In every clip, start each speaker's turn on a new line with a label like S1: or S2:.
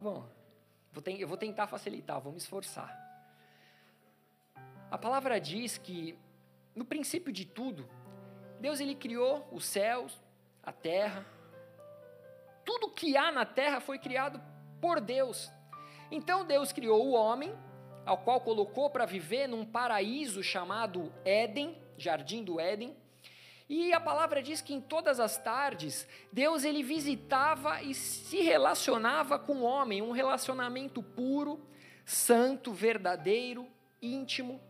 S1: Bom, eu vou tentar facilitar, vou me esforçar. A palavra diz que, no princípio de tudo, Deus ele criou os céus, a terra. Tudo que há na terra foi criado por Deus. Então Deus criou o homem, ao qual colocou para viver num paraíso chamado Éden, Jardim do Éden. E a palavra diz que em todas as tardes, Deus ele visitava e se relacionava com o homem, um relacionamento puro, santo, verdadeiro, íntimo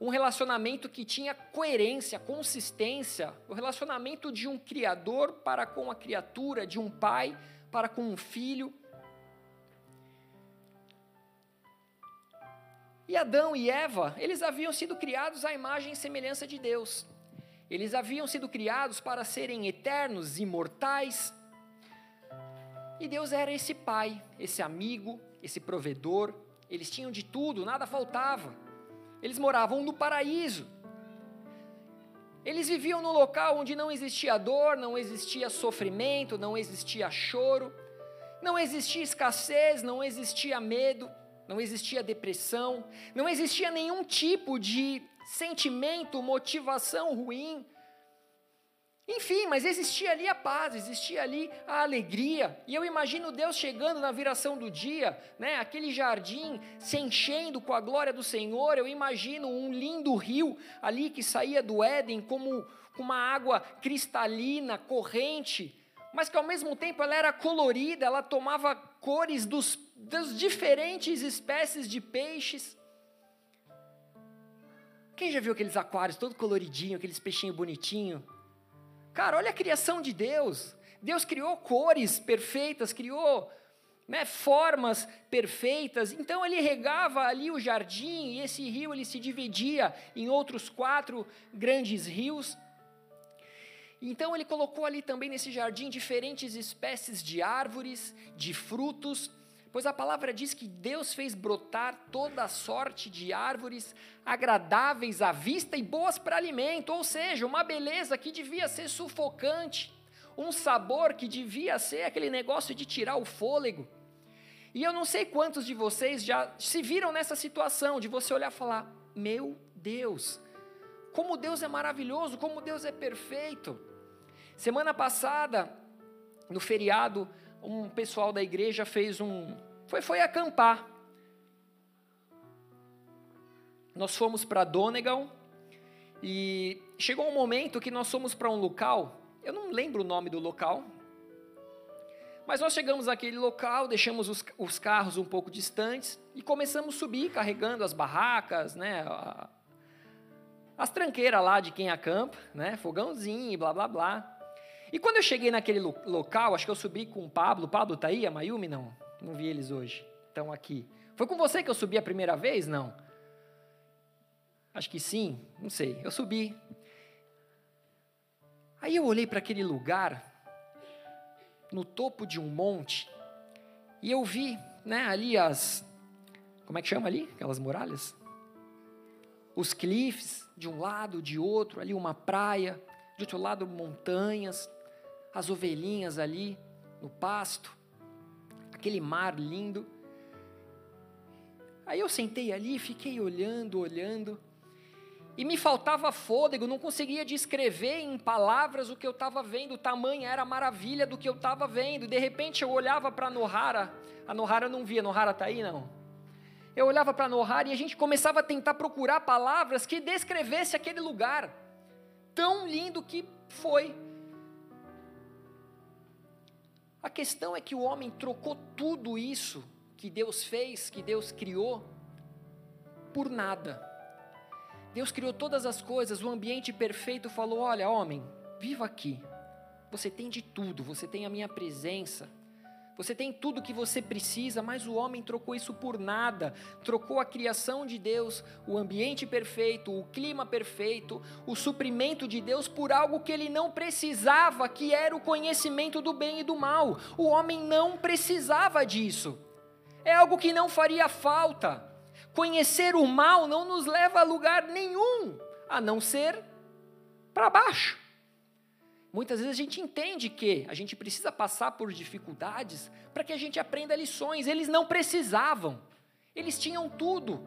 S1: um relacionamento que tinha coerência, consistência, o relacionamento de um criador para com a criatura, de um pai para com um filho. E Adão e Eva, eles haviam sido criados à imagem e semelhança de Deus. Eles haviam sido criados para serem eternos, imortais. E Deus era esse pai, esse amigo, esse provedor. Eles tinham de tudo, nada faltava. Eles moravam no paraíso. Eles viviam num local onde não existia dor, não existia sofrimento, não existia choro, não existia escassez, não existia medo, não existia depressão, não existia nenhum tipo de sentimento, motivação ruim, enfim, mas existia ali a paz, existia ali a alegria. E eu imagino Deus chegando na viração do dia, né, aquele jardim se enchendo com a glória do Senhor. Eu imagino um lindo rio ali que saía do Éden como uma água cristalina, corrente, mas que ao mesmo tempo ela era colorida, ela tomava cores dos, das diferentes espécies de peixes. Quem já viu aqueles aquários todo coloridinho, aqueles peixinhos bonitinhos? Cara, olha a criação de Deus. Deus criou cores perfeitas, criou né, formas perfeitas. Então ele regava ali o jardim e esse rio ele se dividia em outros quatro grandes rios. Então ele colocou ali também nesse jardim diferentes espécies de árvores, de frutos, Pois a palavra diz que Deus fez brotar toda sorte de árvores agradáveis à vista e boas para alimento, ou seja, uma beleza que devia ser sufocante, um sabor que devia ser aquele negócio de tirar o fôlego. E eu não sei quantos de vocês já se viram nessa situação de você olhar e falar: Meu Deus, como Deus é maravilhoso, como Deus é perfeito. Semana passada, no feriado, um pessoal da igreja fez um, foi, foi acampar. Nós fomos para Donegal e chegou um momento que nós fomos para um local, eu não lembro o nome do local, mas nós chegamos naquele local, deixamos os, os carros um pouco distantes e começamos a subir carregando as barracas, né, a, as tranqueiras lá de quem acampa, né, fogãozinho blá blá blá. E quando eu cheguei naquele local, acho que eu subi com o Pablo, Pablo tá aí, a Mayumi não? Não vi eles hoje. Estão aqui. Foi com você que eu subi a primeira vez? Não. Acho que sim, não sei. Eu subi. Aí eu olhei para aquele lugar, no topo de um monte, e eu vi, né, ali as. Como é que chama ali? Aquelas muralhas? Os cliffs, de um lado, de outro, ali uma praia, de outro lado montanhas, as ovelhinhas ali no pasto aquele mar lindo. Aí eu sentei ali, fiquei olhando, olhando, e me faltava fôlego, não conseguia descrever em palavras o que eu estava vendo, tamanha era a maravilha do que eu estava vendo. De repente eu olhava para Nohara, a Nohara não via, Nohara está aí não? Eu olhava para Nohara e a gente começava a tentar procurar palavras que descrevesse aquele lugar, tão lindo que foi. A questão é que o homem trocou tudo isso que Deus fez, que Deus criou, por nada. Deus criou todas as coisas, o ambiente perfeito falou: olha, homem, viva aqui. Você tem de tudo, você tem a minha presença, você tem tudo que você precisa, mas o homem trocou isso por nada. Trocou a criação de Deus, o ambiente perfeito, o clima perfeito, o suprimento de Deus por algo que ele não precisava, que era o conhecimento do bem e do mal. O homem não precisava disso. É algo que não faria falta. Conhecer o mal não nos leva a lugar nenhum, a não ser para baixo. Muitas vezes a gente entende que a gente precisa passar por dificuldades para que a gente aprenda lições. Eles não precisavam, eles tinham tudo.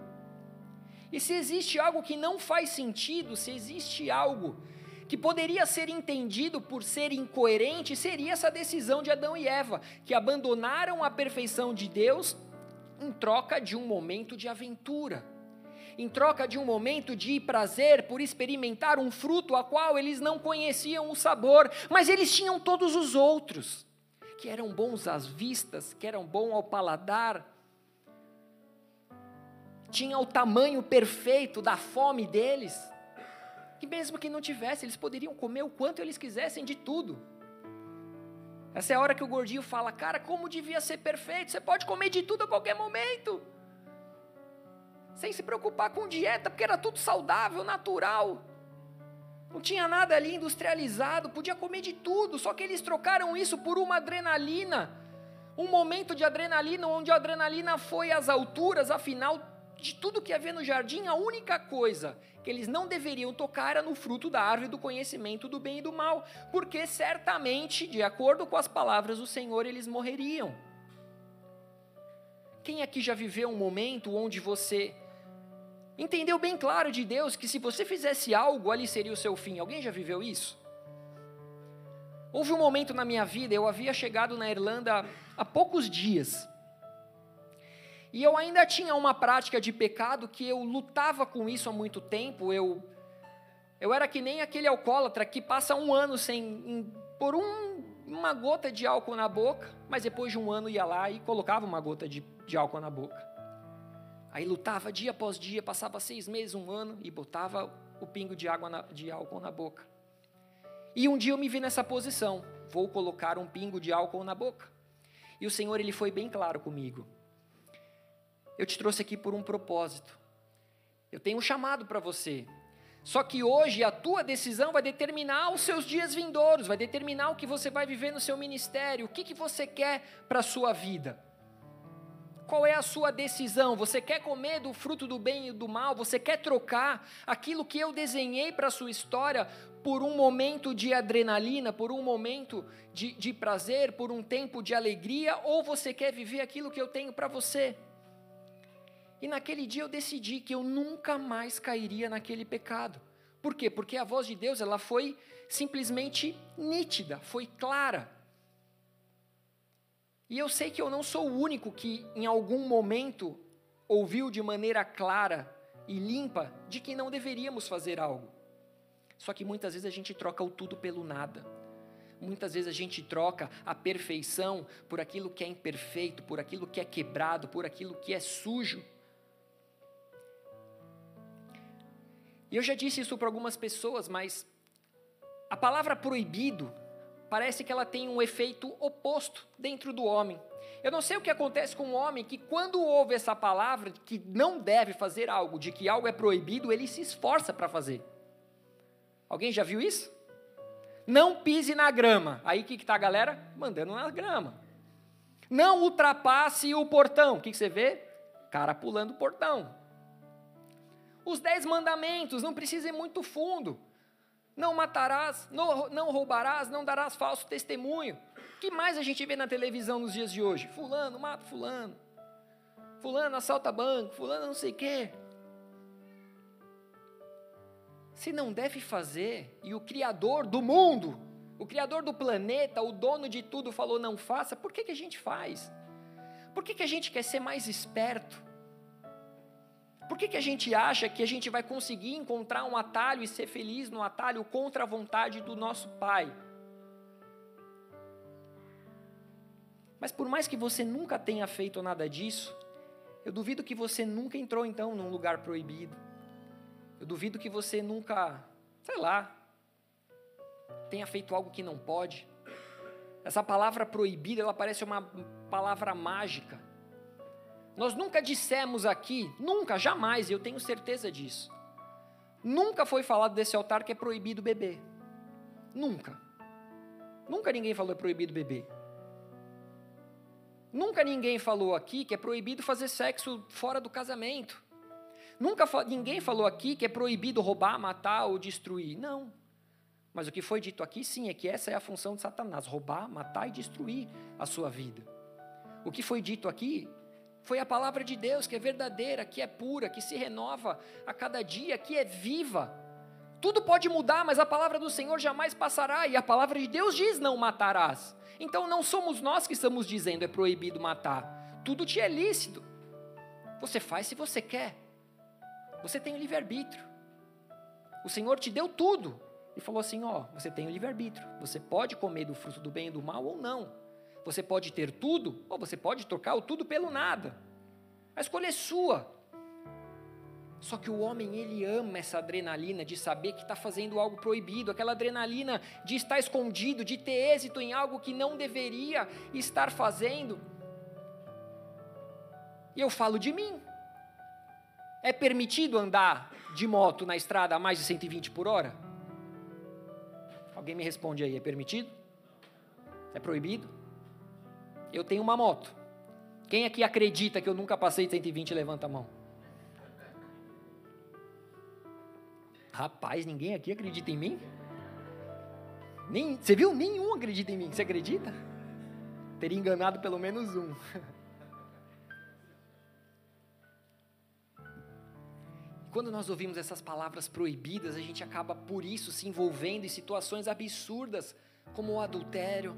S1: E se existe algo que não faz sentido, se existe algo que poderia ser entendido por ser incoerente, seria essa decisão de Adão e Eva, que abandonaram a perfeição de Deus em troca de um momento de aventura em troca de um momento de prazer por experimentar um fruto a qual eles não conheciam o sabor, mas eles tinham todos os outros, que eram bons às vistas, que eram bons ao paladar, tinha o tamanho perfeito da fome deles, que mesmo que não tivesse, eles poderiam comer o quanto eles quisessem de tudo. Essa é a hora que o gordinho fala, cara, como devia ser perfeito, você pode comer de tudo a qualquer momento sem se preocupar com dieta, porque era tudo saudável, natural. Não tinha nada ali industrializado, podia comer de tudo, só que eles trocaram isso por uma adrenalina. Um momento de adrenalina, onde a adrenalina foi às alturas, afinal, de tudo que havia no jardim, a única coisa que eles não deveriam tocar era no fruto da árvore do conhecimento do bem e do mal, porque certamente, de acordo com as palavras do Senhor, eles morreriam. Quem aqui já viveu um momento onde você entendeu bem claro de Deus que se você fizesse algo, ali seria o seu fim. Alguém já viveu isso? Houve um momento na minha vida, eu havia chegado na Irlanda há poucos dias. E eu ainda tinha uma prática de pecado que eu lutava com isso há muito tempo. Eu, eu era que nem aquele alcoólatra que passa um ano sem por um, uma gota de álcool na boca, mas depois de um ano ia lá e colocava uma gota de, de álcool na boca. Aí lutava dia após dia, passava seis meses, um ano e botava o pingo de água na, de álcool na boca. E um dia eu me vi nessa posição, vou colocar um pingo de álcool na boca. E o Senhor ele foi bem claro comigo. Eu te trouxe aqui por um propósito. Eu tenho um chamado para você. Só que hoje a tua decisão vai determinar os seus dias vindouros, vai determinar o que você vai viver no seu ministério, o que, que você quer para a sua vida. Qual é a sua decisão? Você quer comer do fruto do bem e do mal? Você quer trocar aquilo que eu desenhei para a sua história por um momento de adrenalina, por um momento de, de prazer, por um tempo de alegria? Ou você quer viver aquilo que eu tenho para você? E naquele dia eu decidi que eu nunca mais cairia naquele pecado. Por quê? Porque a voz de Deus ela foi simplesmente nítida, foi clara. E eu sei que eu não sou o único que, em algum momento, ouviu de maneira clara e limpa de que não deveríamos fazer algo. Só que muitas vezes a gente troca o tudo pelo nada. Muitas vezes a gente troca a perfeição por aquilo que é imperfeito, por aquilo que é quebrado, por aquilo que é sujo. E eu já disse isso para algumas pessoas, mas a palavra proibido parece que ela tem um efeito oposto dentro do homem. Eu não sei o que acontece com o homem que, quando ouve essa palavra, que não deve fazer algo, de que algo é proibido, ele se esforça para fazer. Alguém já viu isso? Não pise na grama. Aí o que está a galera? Mandando na grama. Não ultrapasse o portão. O que, que você vê? Cara pulando o portão. Os dez mandamentos, não precisa ir muito fundo não matarás, não, roubarás, não darás falso testemunho. O que mais a gente vê na televisão nos dias de hoje? Fulano mata fulano. Fulano assalta banco, fulano não sei o quê. Se não deve fazer, e o Criador do mundo, o Criador do planeta, o dono de tudo falou não faça, por que, que a gente faz? Por que, que a gente quer ser mais esperto? Por que, que a gente acha que a gente vai conseguir encontrar um atalho e ser feliz no atalho contra a vontade do nosso Pai? Mas por mais que você nunca tenha feito nada disso, eu duvido que você nunca entrou então num lugar proibido. Eu duvido que você nunca, sei lá, tenha feito algo que não pode. Essa palavra proibida, ela parece uma palavra mágica. Nós nunca dissemos aqui, nunca, jamais, eu tenho certeza disso. Nunca foi falado desse altar que é proibido beber. Nunca. Nunca ninguém falou é proibido beber. Nunca ninguém falou aqui que é proibido fazer sexo fora do casamento. Nunca ninguém falou aqui que é proibido roubar, matar ou destruir. Não. Mas o que foi dito aqui, sim, é que essa é a função de Satanás: roubar, matar e destruir a sua vida. O que foi dito aqui foi a palavra de Deus, que é verdadeira, que é pura, que se renova a cada dia, que é viva. Tudo pode mudar, mas a palavra do Senhor jamais passará, e a palavra de Deus diz: não matarás. Então não somos nós que estamos dizendo é proibido matar. Tudo te é lícito. Você faz se você quer. Você tem o livre-arbítrio. O Senhor te deu tudo e falou assim: ó, você tem o livre-arbítrio. Você pode comer do fruto do bem e do mal ou não. Você pode ter tudo ou você pode trocar o tudo pelo nada. A escolha é sua. Só que o homem, ele ama essa adrenalina de saber que está fazendo algo proibido, aquela adrenalina de estar escondido, de ter êxito em algo que não deveria estar fazendo. E eu falo de mim. É permitido andar de moto na estrada a mais de 120 por hora? Alguém me responde aí, é permitido? É proibido? Eu tenho uma moto. Quem aqui acredita que eu nunca passei de 120, levanta a mão. Rapaz, ninguém aqui acredita em mim? Nem, você viu? Nenhum acredita em mim. Você acredita? Teria enganado pelo menos um. Quando nós ouvimos essas palavras proibidas, a gente acaba por isso se envolvendo em situações absurdas, como o adultério,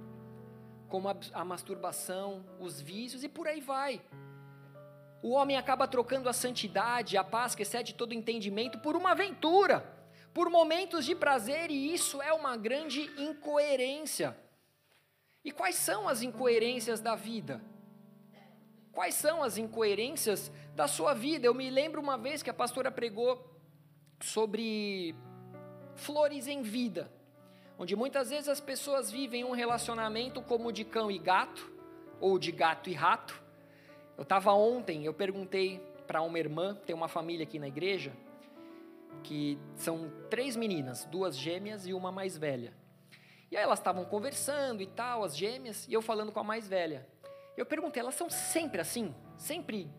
S1: como a, a masturbação, os vícios e por aí vai. O homem acaba trocando a santidade, a paz que excede todo entendimento, por uma aventura, por momentos de prazer, e isso é uma grande incoerência. E quais são as incoerências da vida? Quais são as incoerências da sua vida? Eu me lembro uma vez que a pastora pregou sobre flores em vida, onde muitas vezes as pessoas vivem um relacionamento como de cão e gato, ou de gato e rato. Eu estava ontem, eu perguntei para uma irmã, tem uma família aqui na igreja, que são três meninas, duas gêmeas e uma mais velha. E aí elas estavam conversando e tal, as gêmeas, e eu falando com a mais velha. Eu perguntei, elas são sempre assim? Sempre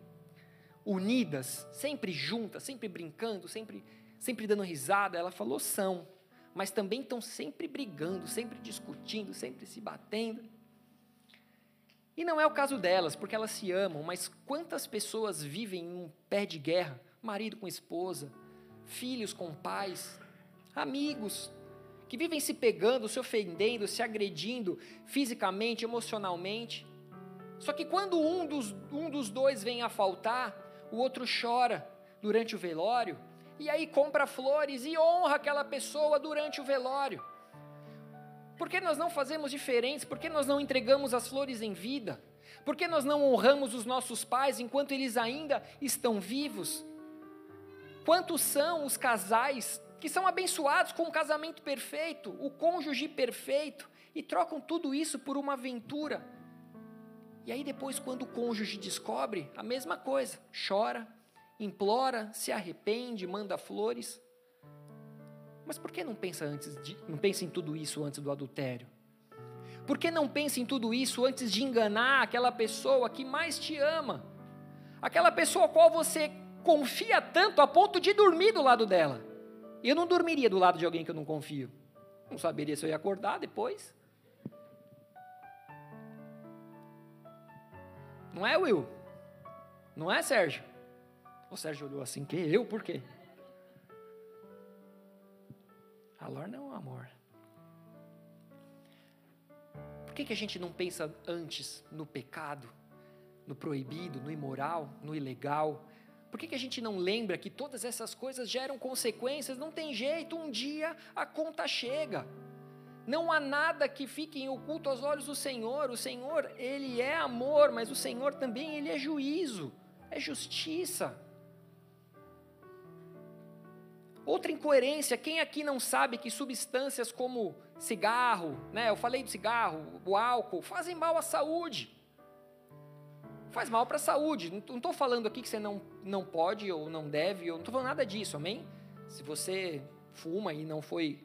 S1: unidas, sempre juntas, sempre brincando, sempre, sempre dando risada? Ela falou, são. Mas também estão sempre brigando, sempre discutindo, sempre se batendo. E não é o caso delas, porque elas se amam, mas quantas pessoas vivem em um pé de guerra? Marido com esposa, filhos com pais, amigos, que vivem se pegando, se ofendendo, se agredindo fisicamente, emocionalmente. Só que quando um dos, um dos dois vem a faltar, o outro chora durante o velório, e aí compra flores e honra aquela pessoa durante o velório. Por que nós não fazemos diferentes? Por que nós não entregamos as flores em vida? Por que nós não honramos os nossos pais enquanto eles ainda estão vivos? Quantos são os casais que são abençoados com um casamento perfeito, o cônjuge perfeito, e trocam tudo isso por uma aventura e aí depois, quando o cônjuge descobre, a mesma coisa, chora, implora, se arrepende, manda flores. Mas por que não pensa antes de, não pensa em tudo isso antes do adultério? Por que não pensa em tudo isso antes de enganar aquela pessoa que mais te ama? Aquela pessoa a qual você confia tanto a ponto de dormir do lado dela. Eu não dormiria do lado de alguém que eu não confio. Não saberia se eu ia acordar depois. Não é, Will? Não é, Sérgio? O Sérgio olhou assim, que eu? Por quê? A Lorna é um amor. Por que, que a gente não pensa antes no pecado, no proibido, no imoral, no ilegal? Por que, que a gente não lembra que todas essas coisas geram consequências? Não tem jeito, um dia a conta chega. Não há nada que fique em oculto aos olhos do Senhor. O Senhor, ele é amor, mas o Senhor também ele é juízo, é justiça. Outra incoerência, quem aqui não sabe que substâncias como cigarro, né, eu falei do cigarro, o álcool, fazem mal à saúde. Faz mal para a saúde. Não estou falando aqui que você não, não pode ou não deve, eu não estou falando nada disso, amém? Se você fuma e não foi,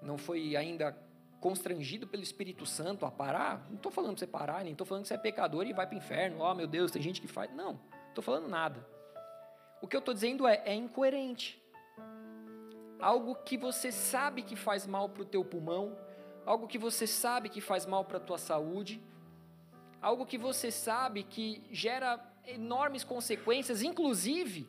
S1: não foi ainda constrangido pelo Espírito Santo a parar, não estou falando para você parar, nem estou falando que você é pecador e vai para o inferno, oh meu Deus, tem gente que faz. Não, estou falando nada. O que eu estou dizendo é, é incoerente. Algo que você sabe que faz mal para o teu pulmão, algo que você sabe que faz mal para a tua saúde, algo que você sabe que gera enormes consequências, inclusive,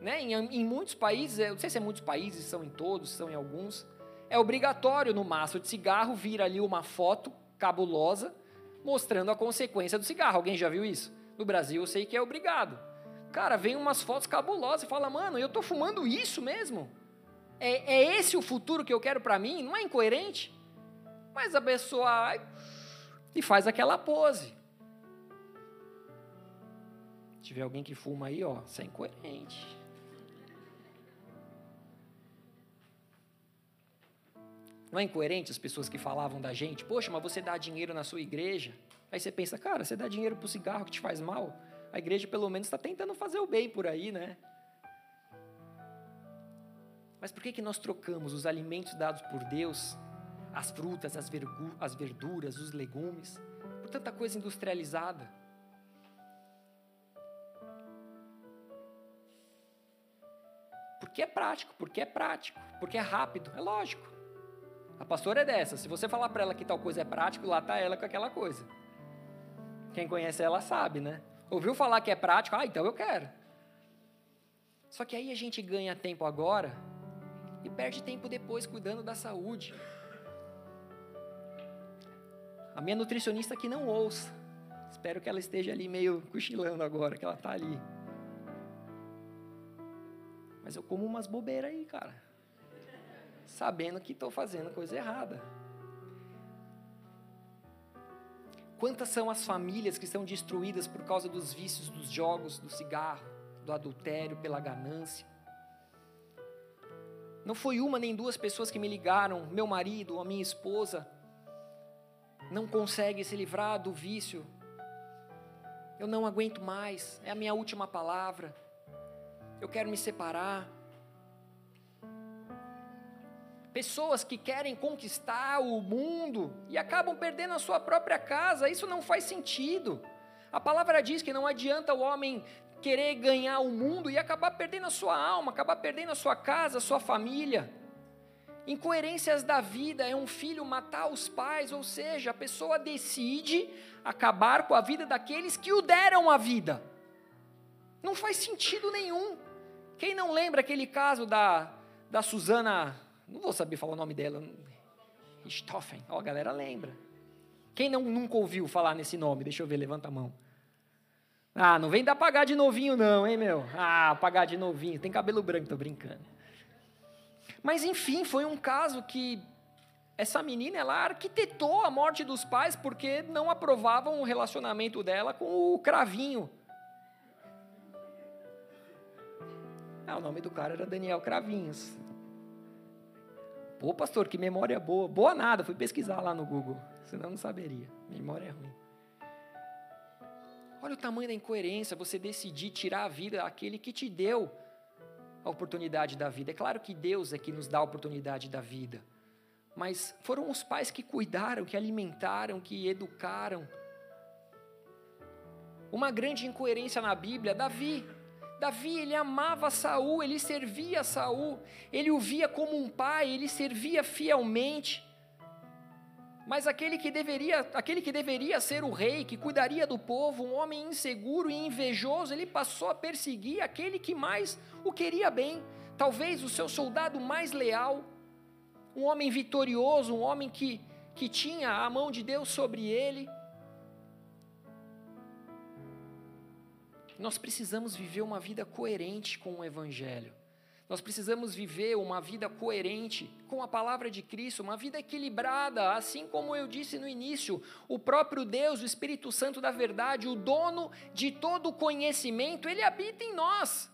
S1: né, em, em muitos países, eu não sei se é muitos países, são em todos, são em alguns, é obrigatório no maço de cigarro vir ali uma foto cabulosa mostrando a consequência do cigarro. Alguém já viu isso? No Brasil eu sei que é obrigado. Cara, vem umas fotos cabulosas e fala, mano, eu estou fumando isso mesmo? É, é esse o futuro que eu quero para mim? Não é incoerente? Mas a pessoa e faz aquela pose. Se tiver alguém que fuma aí, ó, isso é incoerente. Não é incoerente as pessoas que falavam da gente, poxa, mas você dá dinheiro na sua igreja. Aí você pensa, cara, você dá dinheiro para o cigarro que te faz mal. A igreja pelo menos está tentando fazer o bem por aí, né? Mas por que, que nós trocamos os alimentos dados por Deus, as frutas, as, as verduras, os legumes, por tanta coisa industrializada? Porque é prático, porque é prático, porque é rápido, é lógico. A pastora é dessa. Se você falar para ela que tal coisa é prático, lá está ela com aquela coisa. Quem conhece ela sabe, né? Ouviu falar que é prático? Ah, então eu quero. Só que aí a gente ganha tempo agora e perde tempo depois cuidando da saúde. A minha nutricionista que não ouça. Espero que ela esteja ali meio cochilando agora, que ela está ali. Mas eu como umas bobeiras aí, cara sabendo que estou fazendo coisa errada. Quantas são as famílias que estão destruídas por causa dos vícios dos jogos, do cigarro, do adultério, pela ganância? Não foi uma nem duas pessoas que me ligaram, meu marido a minha esposa não consegue se livrar do vício. Eu não aguento mais, é a minha última palavra. Eu quero me separar. Pessoas que querem conquistar o mundo e acabam perdendo a sua própria casa, isso não faz sentido. A palavra diz que não adianta o homem querer ganhar o mundo e acabar perdendo a sua alma, acabar perdendo a sua casa, a sua família. Incoerências da vida é um filho matar os pais, ou seja, a pessoa decide acabar com a vida daqueles que o deram a vida. Não faz sentido nenhum. Quem não lembra aquele caso da, da Susana não vou saber falar o nome dela. Stoffen. Ó, a galera lembra. Quem não, nunca ouviu falar nesse nome? Deixa eu ver, levanta a mão. Ah, não vem dar pagar de novinho, não, hein, meu? Ah, pagar de novinho. Tem cabelo branco, tô brincando. Mas, enfim, foi um caso que essa menina, ela arquitetou a morte dos pais porque não aprovavam o relacionamento dela com o cravinho. Ah, o nome do cara era Daniel Cravinhos. Pô, pastor, que memória boa. Boa nada, fui pesquisar lá no Google, senão não saberia. Memória é ruim. Olha o tamanho da incoerência, você decidir tirar a vida daquele que te deu a oportunidade da vida. É claro que Deus é que nos dá a oportunidade da vida, mas foram os pais que cuidaram, que alimentaram, que educaram. Uma grande incoerência na Bíblia, Davi. Davi, ele amava Saul, ele servia Saul, ele o via como um pai, ele servia fielmente. Mas aquele que deveria, aquele que deveria ser o rei, que cuidaria do povo, um homem inseguro e invejoso, ele passou a perseguir aquele que mais o queria bem, talvez o seu soldado mais leal, um homem vitorioso, um homem que, que tinha a mão de Deus sobre ele. Nós precisamos viver uma vida coerente com o Evangelho. Nós precisamos viver uma vida coerente com a palavra de Cristo, uma vida equilibrada, assim como eu disse no início, o próprio Deus, o Espírito Santo da verdade, o dono de todo o conhecimento, ele habita em nós.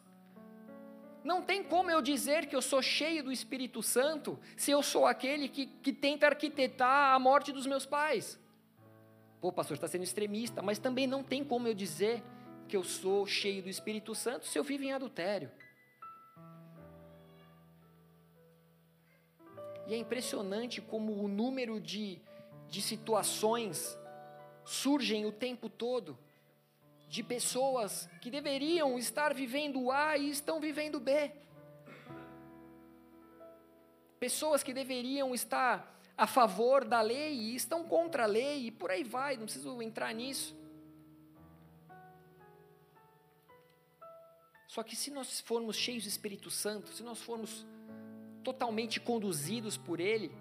S1: Não tem como eu dizer que eu sou cheio do Espírito Santo se eu sou aquele que, que tenta arquitetar a morte dos meus pais. Pô, pastor, está sendo extremista, mas também não tem como eu dizer que eu sou cheio do Espírito Santo se eu vivo em adultério? E é impressionante como o número de, de situações surgem o tempo todo, de pessoas que deveriam estar vivendo A e estão vivendo B. pessoas que deveriam estar a favor da lei e estão contra a lei, e por aí vai, não preciso entrar nisso. Só que se nós formos cheios do Espírito Santo, se nós formos totalmente conduzidos por Ele,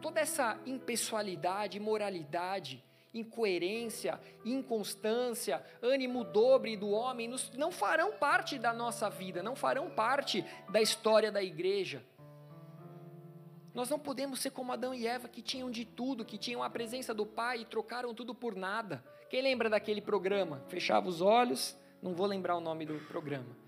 S1: toda essa impessoalidade, imoralidade, incoerência, inconstância, ânimo dobre do homem, não farão parte da nossa vida, não farão parte da história da igreja. Nós não podemos ser como Adão e Eva, que tinham de tudo, que tinham a presença do Pai e trocaram tudo por nada. Quem lembra daquele programa? Fechava os olhos, não vou lembrar o nome do programa.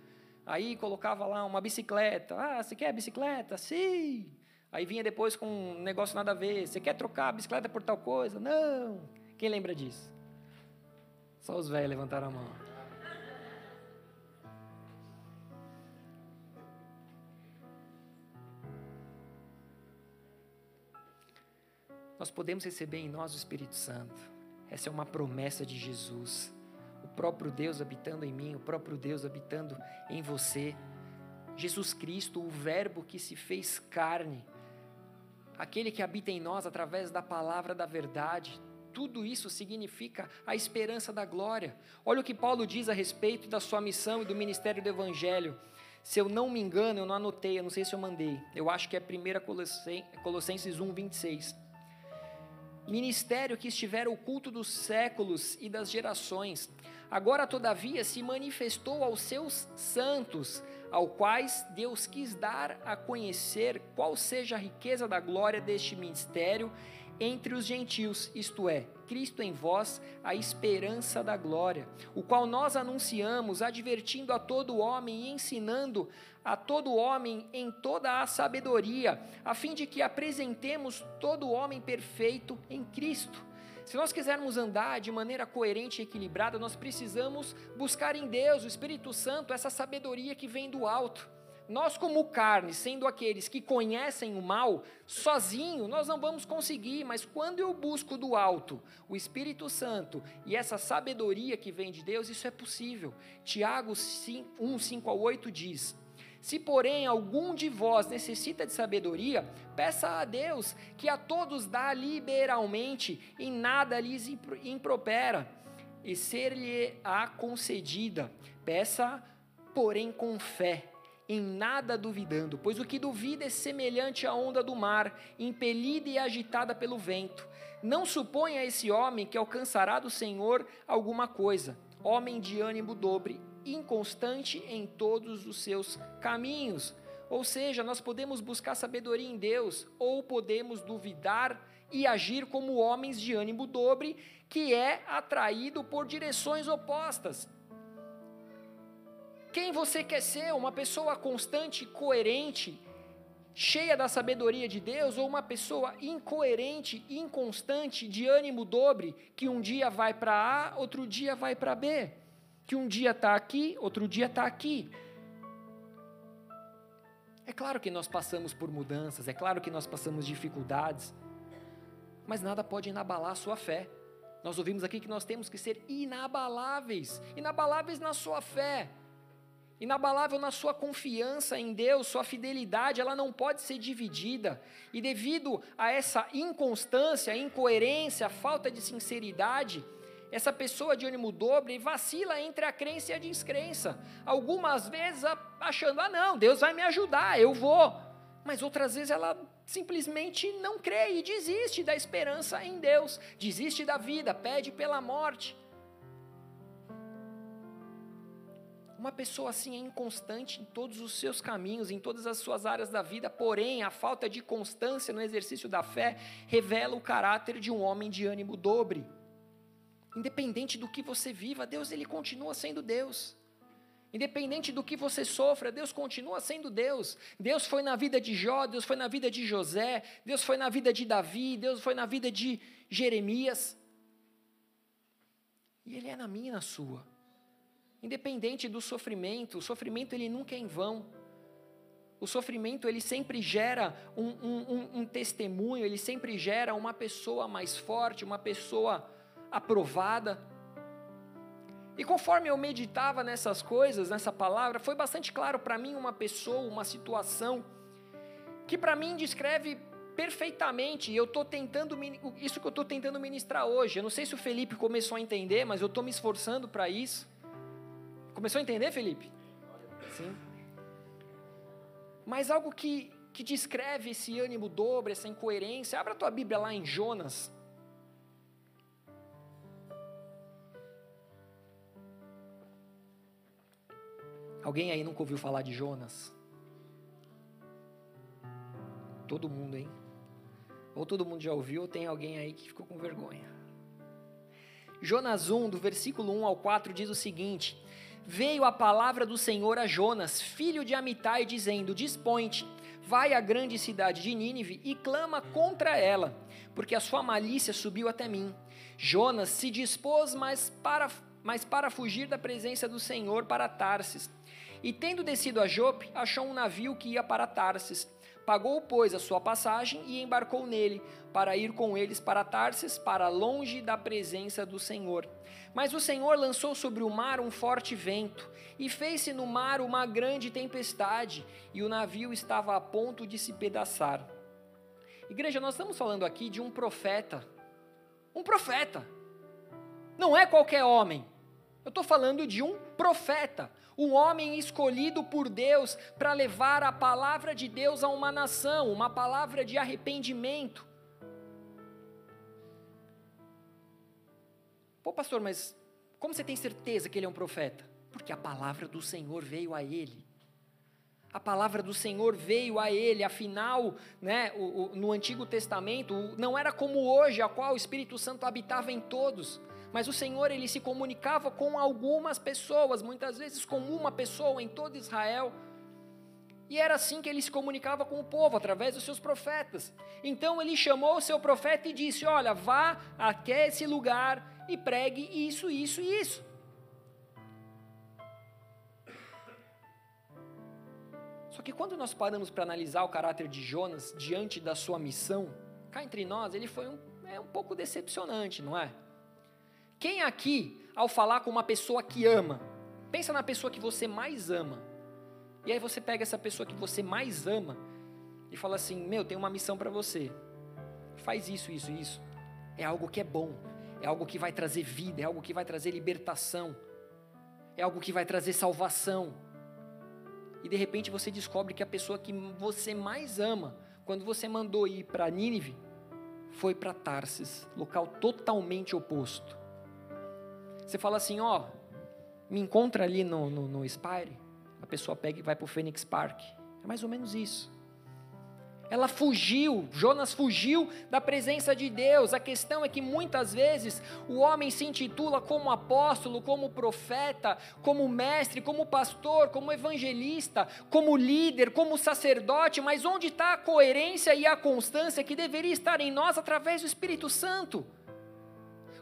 S1: Aí colocava lá uma bicicleta. Ah, você quer bicicleta? Sim. Aí vinha depois com um negócio nada a ver. Você quer trocar a bicicleta por tal coisa? Não. Quem lembra disso? Só os velhos levantaram a mão. Nós podemos receber em nós o Espírito Santo. Essa é uma promessa de Jesus. O próprio Deus habitando em mim, o próprio Deus habitando em você. Jesus Cristo, o Verbo que se fez carne, aquele que habita em nós através da palavra da verdade, tudo isso significa a esperança da glória. Olha o que Paulo diz a respeito da sua missão e do ministério do Evangelho. Se eu não me engano, eu não anotei, eu não sei se eu mandei. Eu acho que é 1 Colossenses 1, 26. Ministério que estiver oculto dos séculos e das gerações, agora todavia se manifestou aos seus santos, ao quais Deus quis dar a conhecer qual seja a riqueza da glória deste ministério entre os gentios, isto é, Cristo em vós, a esperança da glória, o qual nós anunciamos, advertindo a todo homem e ensinando a todo homem em toda a sabedoria, a fim de que apresentemos todo homem perfeito em Cristo. Se nós quisermos andar de maneira coerente e equilibrada, nós precisamos buscar em Deus, o Espírito Santo, essa sabedoria que vem do alto. Nós, como carne, sendo aqueles que conhecem o mal, sozinho nós não vamos conseguir, mas quando eu busco do alto o Espírito Santo e essa sabedoria que vem de Deus, isso é possível. Tiago 1, 5 a 8 diz: Se, porém, algum de vós necessita de sabedoria, peça a Deus, que a todos dá liberalmente, e nada lhes impropera, e ser-lhe-á concedida. Peça, porém, com fé em nada duvidando, pois o que duvida é semelhante à onda do mar, impelida e agitada pelo vento. Não suponha esse homem que alcançará do Senhor alguma coisa, homem de ânimo dobre, inconstante em todos os seus caminhos. Ou seja, nós podemos buscar sabedoria em Deus, ou podemos duvidar e agir como homens de ânimo dobre, que é atraído por direções opostas. Quem você quer ser? Uma pessoa constante, coerente, cheia da sabedoria de Deus, ou uma pessoa incoerente, inconstante, de ânimo dobre, que um dia vai para A, outro dia vai para B, que um dia está aqui, outro dia está aqui. É claro que nós passamos por mudanças, é claro que nós passamos dificuldades, mas nada pode inabalar a sua fé. Nós ouvimos aqui que nós temos que ser inabaláveis, inabaláveis na sua fé inabalável na sua confiança em Deus, sua fidelidade, ela não pode ser dividida. E devido a essa inconstância, incoerência, falta de sinceridade, essa pessoa de ânimo dobre vacila entre a crença e a descrença. Algumas vezes achando, ah, não, Deus vai me ajudar, eu vou. Mas outras vezes ela simplesmente não crê e desiste da esperança em Deus, desiste da vida, pede pela morte. Uma pessoa assim é inconstante em todos os seus caminhos, em todas as suas áreas da vida, porém, a falta de constância no exercício da fé revela o caráter de um homem de ânimo dobre. Independente do que você viva, Deus ele continua sendo Deus. Independente do que você sofra, Deus continua sendo Deus. Deus foi na vida de Jó, Deus foi na vida de José, Deus foi na vida de Davi, Deus foi na vida de Jeremias. E Ele é na minha e na sua. Independente do sofrimento, o sofrimento ele nunca é em vão. O sofrimento ele sempre gera um, um, um, testemunho, ele sempre gera uma pessoa mais forte, uma pessoa aprovada. E conforme eu meditava nessas coisas, nessa palavra, foi bastante claro para mim uma pessoa, uma situação que para mim descreve perfeitamente. Eu estou tentando isso que eu estou tentando ministrar hoje. Eu não sei se o Felipe começou a entender, mas eu estou me esforçando para isso. Começou a entender, Felipe? Sim. Mas algo que, que descreve esse ânimo dobre, essa incoerência. Abra a tua Bíblia lá em Jonas. Alguém aí nunca ouviu falar de Jonas? Todo mundo, hein? Ou todo mundo já ouviu, ou tem alguém aí que ficou com vergonha. Jonas 1, do versículo 1 ao 4, diz o seguinte: Veio a palavra do Senhor a Jonas, filho de Amitai, dizendo: Dispõe-te, vai à grande cidade de Nínive e clama contra ela, porque a sua malícia subiu até mim. Jonas se dispôs, mas para, mas para fugir da presença do Senhor para Tarsis e tendo descido a Jope, achou um navio que ia para Tarsis. Pagou, pois, a sua passagem e embarcou nele, para ir com eles para Tarsis, para longe da presença do Senhor. Mas o Senhor lançou sobre o mar um forte vento, e fez-se no mar uma grande tempestade, e o navio estava a ponto de se pedaçar. Igreja, nós estamos falando aqui de um profeta. Um profeta. Não é qualquer homem. Eu estou falando de um profeta, um homem escolhido por Deus para levar a palavra de Deus a uma nação, uma palavra de arrependimento. Pô, pastor, mas como você tem certeza que ele é um profeta? Porque a palavra do Senhor veio a ele. A palavra do Senhor veio a ele, afinal, né, o, o, no Antigo Testamento, não era como hoje, a qual o Espírito Santo habitava em todos mas o Senhor ele se comunicava com algumas pessoas, muitas vezes com uma pessoa em todo Israel. E era assim que ele se comunicava com o povo, através dos seus profetas. Então ele chamou o seu profeta e disse: Olha, vá até esse lugar e pregue isso, isso e isso. Só que quando nós paramos para analisar o caráter de Jonas diante da sua missão, cá entre nós, ele foi um, é um pouco decepcionante, não é? Quem aqui, ao falar com uma pessoa que ama, pensa na pessoa que você mais ama, e aí você pega essa pessoa que você mais ama e fala assim: Meu, tem uma missão para você, faz isso, isso, isso. É algo que é bom, é algo que vai trazer vida, é algo que vai trazer libertação, é algo que vai trazer salvação. E de repente você descobre que a pessoa que você mais ama, quando você mandou ir para Nínive, foi para Tarsis, local totalmente oposto. Você fala assim, ó, me encontra ali no, no, no Spire, a pessoa pega e vai para o Phoenix Park. É mais ou menos isso. Ela fugiu, Jonas fugiu da presença de Deus. A questão é que muitas vezes o homem se intitula como apóstolo, como profeta, como mestre, como pastor, como evangelista, como líder, como sacerdote, mas onde está a coerência e a constância que deveria estar em nós através do Espírito Santo?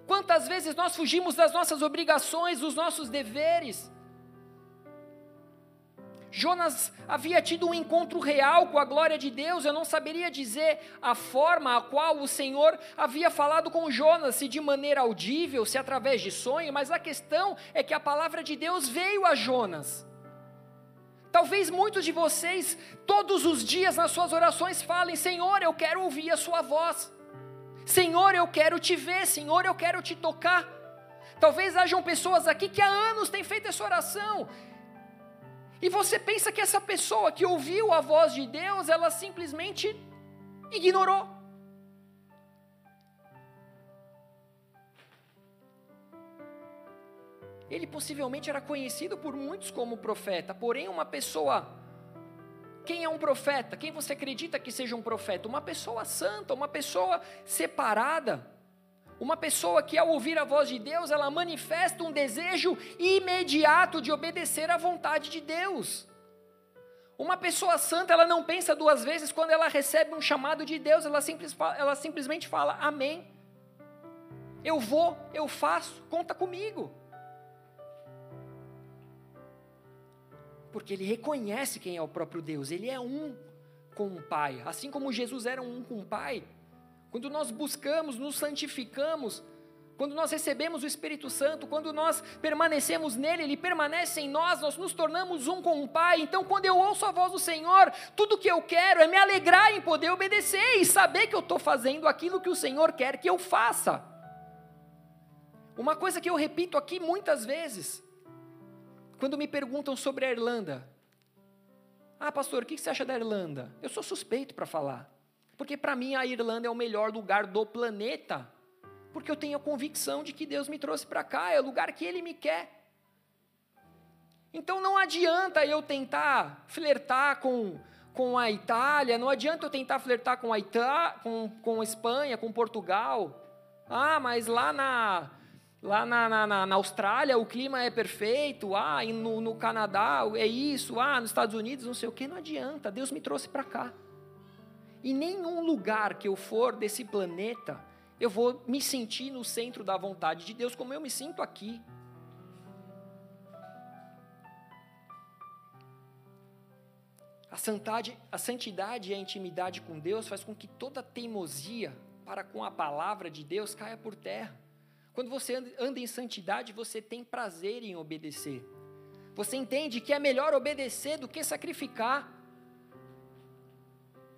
S1: Quantas vezes nós fugimos das nossas obrigações, dos nossos deveres? Jonas havia tido um encontro real com a glória de Deus, eu não saberia dizer a forma a qual o Senhor havia falado com Jonas, se de maneira audível, se através de sonho, mas a questão é que a palavra de Deus veio a Jonas. Talvez muitos de vocês, todos os dias nas suas orações, falem: Senhor, eu quero ouvir a Sua voz. Senhor, eu quero te ver, Senhor, eu quero te tocar. Talvez hajam pessoas aqui que há anos têm feito essa oração. E você pensa que essa pessoa que ouviu a voz de Deus, ela simplesmente ignorou. Ele possivelmente era conhecido por muitos como profeta, porém, uma pessoa quem é um profeta? Quem você acredita que seja um profeta? Uma pessoa santa, uma pessoa separada. Uma pessoa que, ao ouvir a voz de Deus, ela manifesta um desejo imediato de obedecer à vontade de Deus. Uma pessoa santa, ela não pensa duas vezes quando ela recebe um chamado de Deus, ela, simples, ela simplesmente fala: Amém. Eu vou, eu faço, conta comigo. porque ele reconhece quem é o próprio Deus, ele é um com o Pai, assim como Jesus era um com o Pai. Quando nós buscamos, nos santificamos, Quando nós recebemos o Espírito Santo, quando nós permanecemos nele, ele permanece em nós, nós nos tornamos um com o Pai. Então, quando eu ouço a voz do Senhor, tudo que eu quero é me alegrar em poder obedecer e saber que eu estou fazendo aquilo que o Senhor quer que eu faça. Uma coisa que eu repito aqui muitas vezes, quando me perguntam sobre a Irlanda. Ah, pastor, o que você acha da Irlanda? Eu sou suspeito para falar. Porque para mim a Irlanda é o melhor lugar do planeta porque eu tenho a convicção de que Deus me trouxe para cá, é o lugar que Ele me quer. Então não adianta eu tentar flertar com, com a Itália, não adianta eu tentar flertar com a, Ita, com, com a Espanha, com Portugal. Ah, mas lá na, lá na, na, na, Austrália o clima é perfeito, ah, no, no Canadá é isso, ah, nos Estados Unidos não sei o que, não adianta, Deus me trouxe para cá. E nenhum lugar que eu for desse planeta, eu vou me sentir no centro da vontade de Deus, como eu me sinto aqui. A santidade, a santidade e a intimidade com Deus faz com que toda teimosia para com a palavra de Deus caia por terra. Quando você anda em santidade, você tem prazer em obedecer. Você entende que é melhor obedecer do que sacrificar.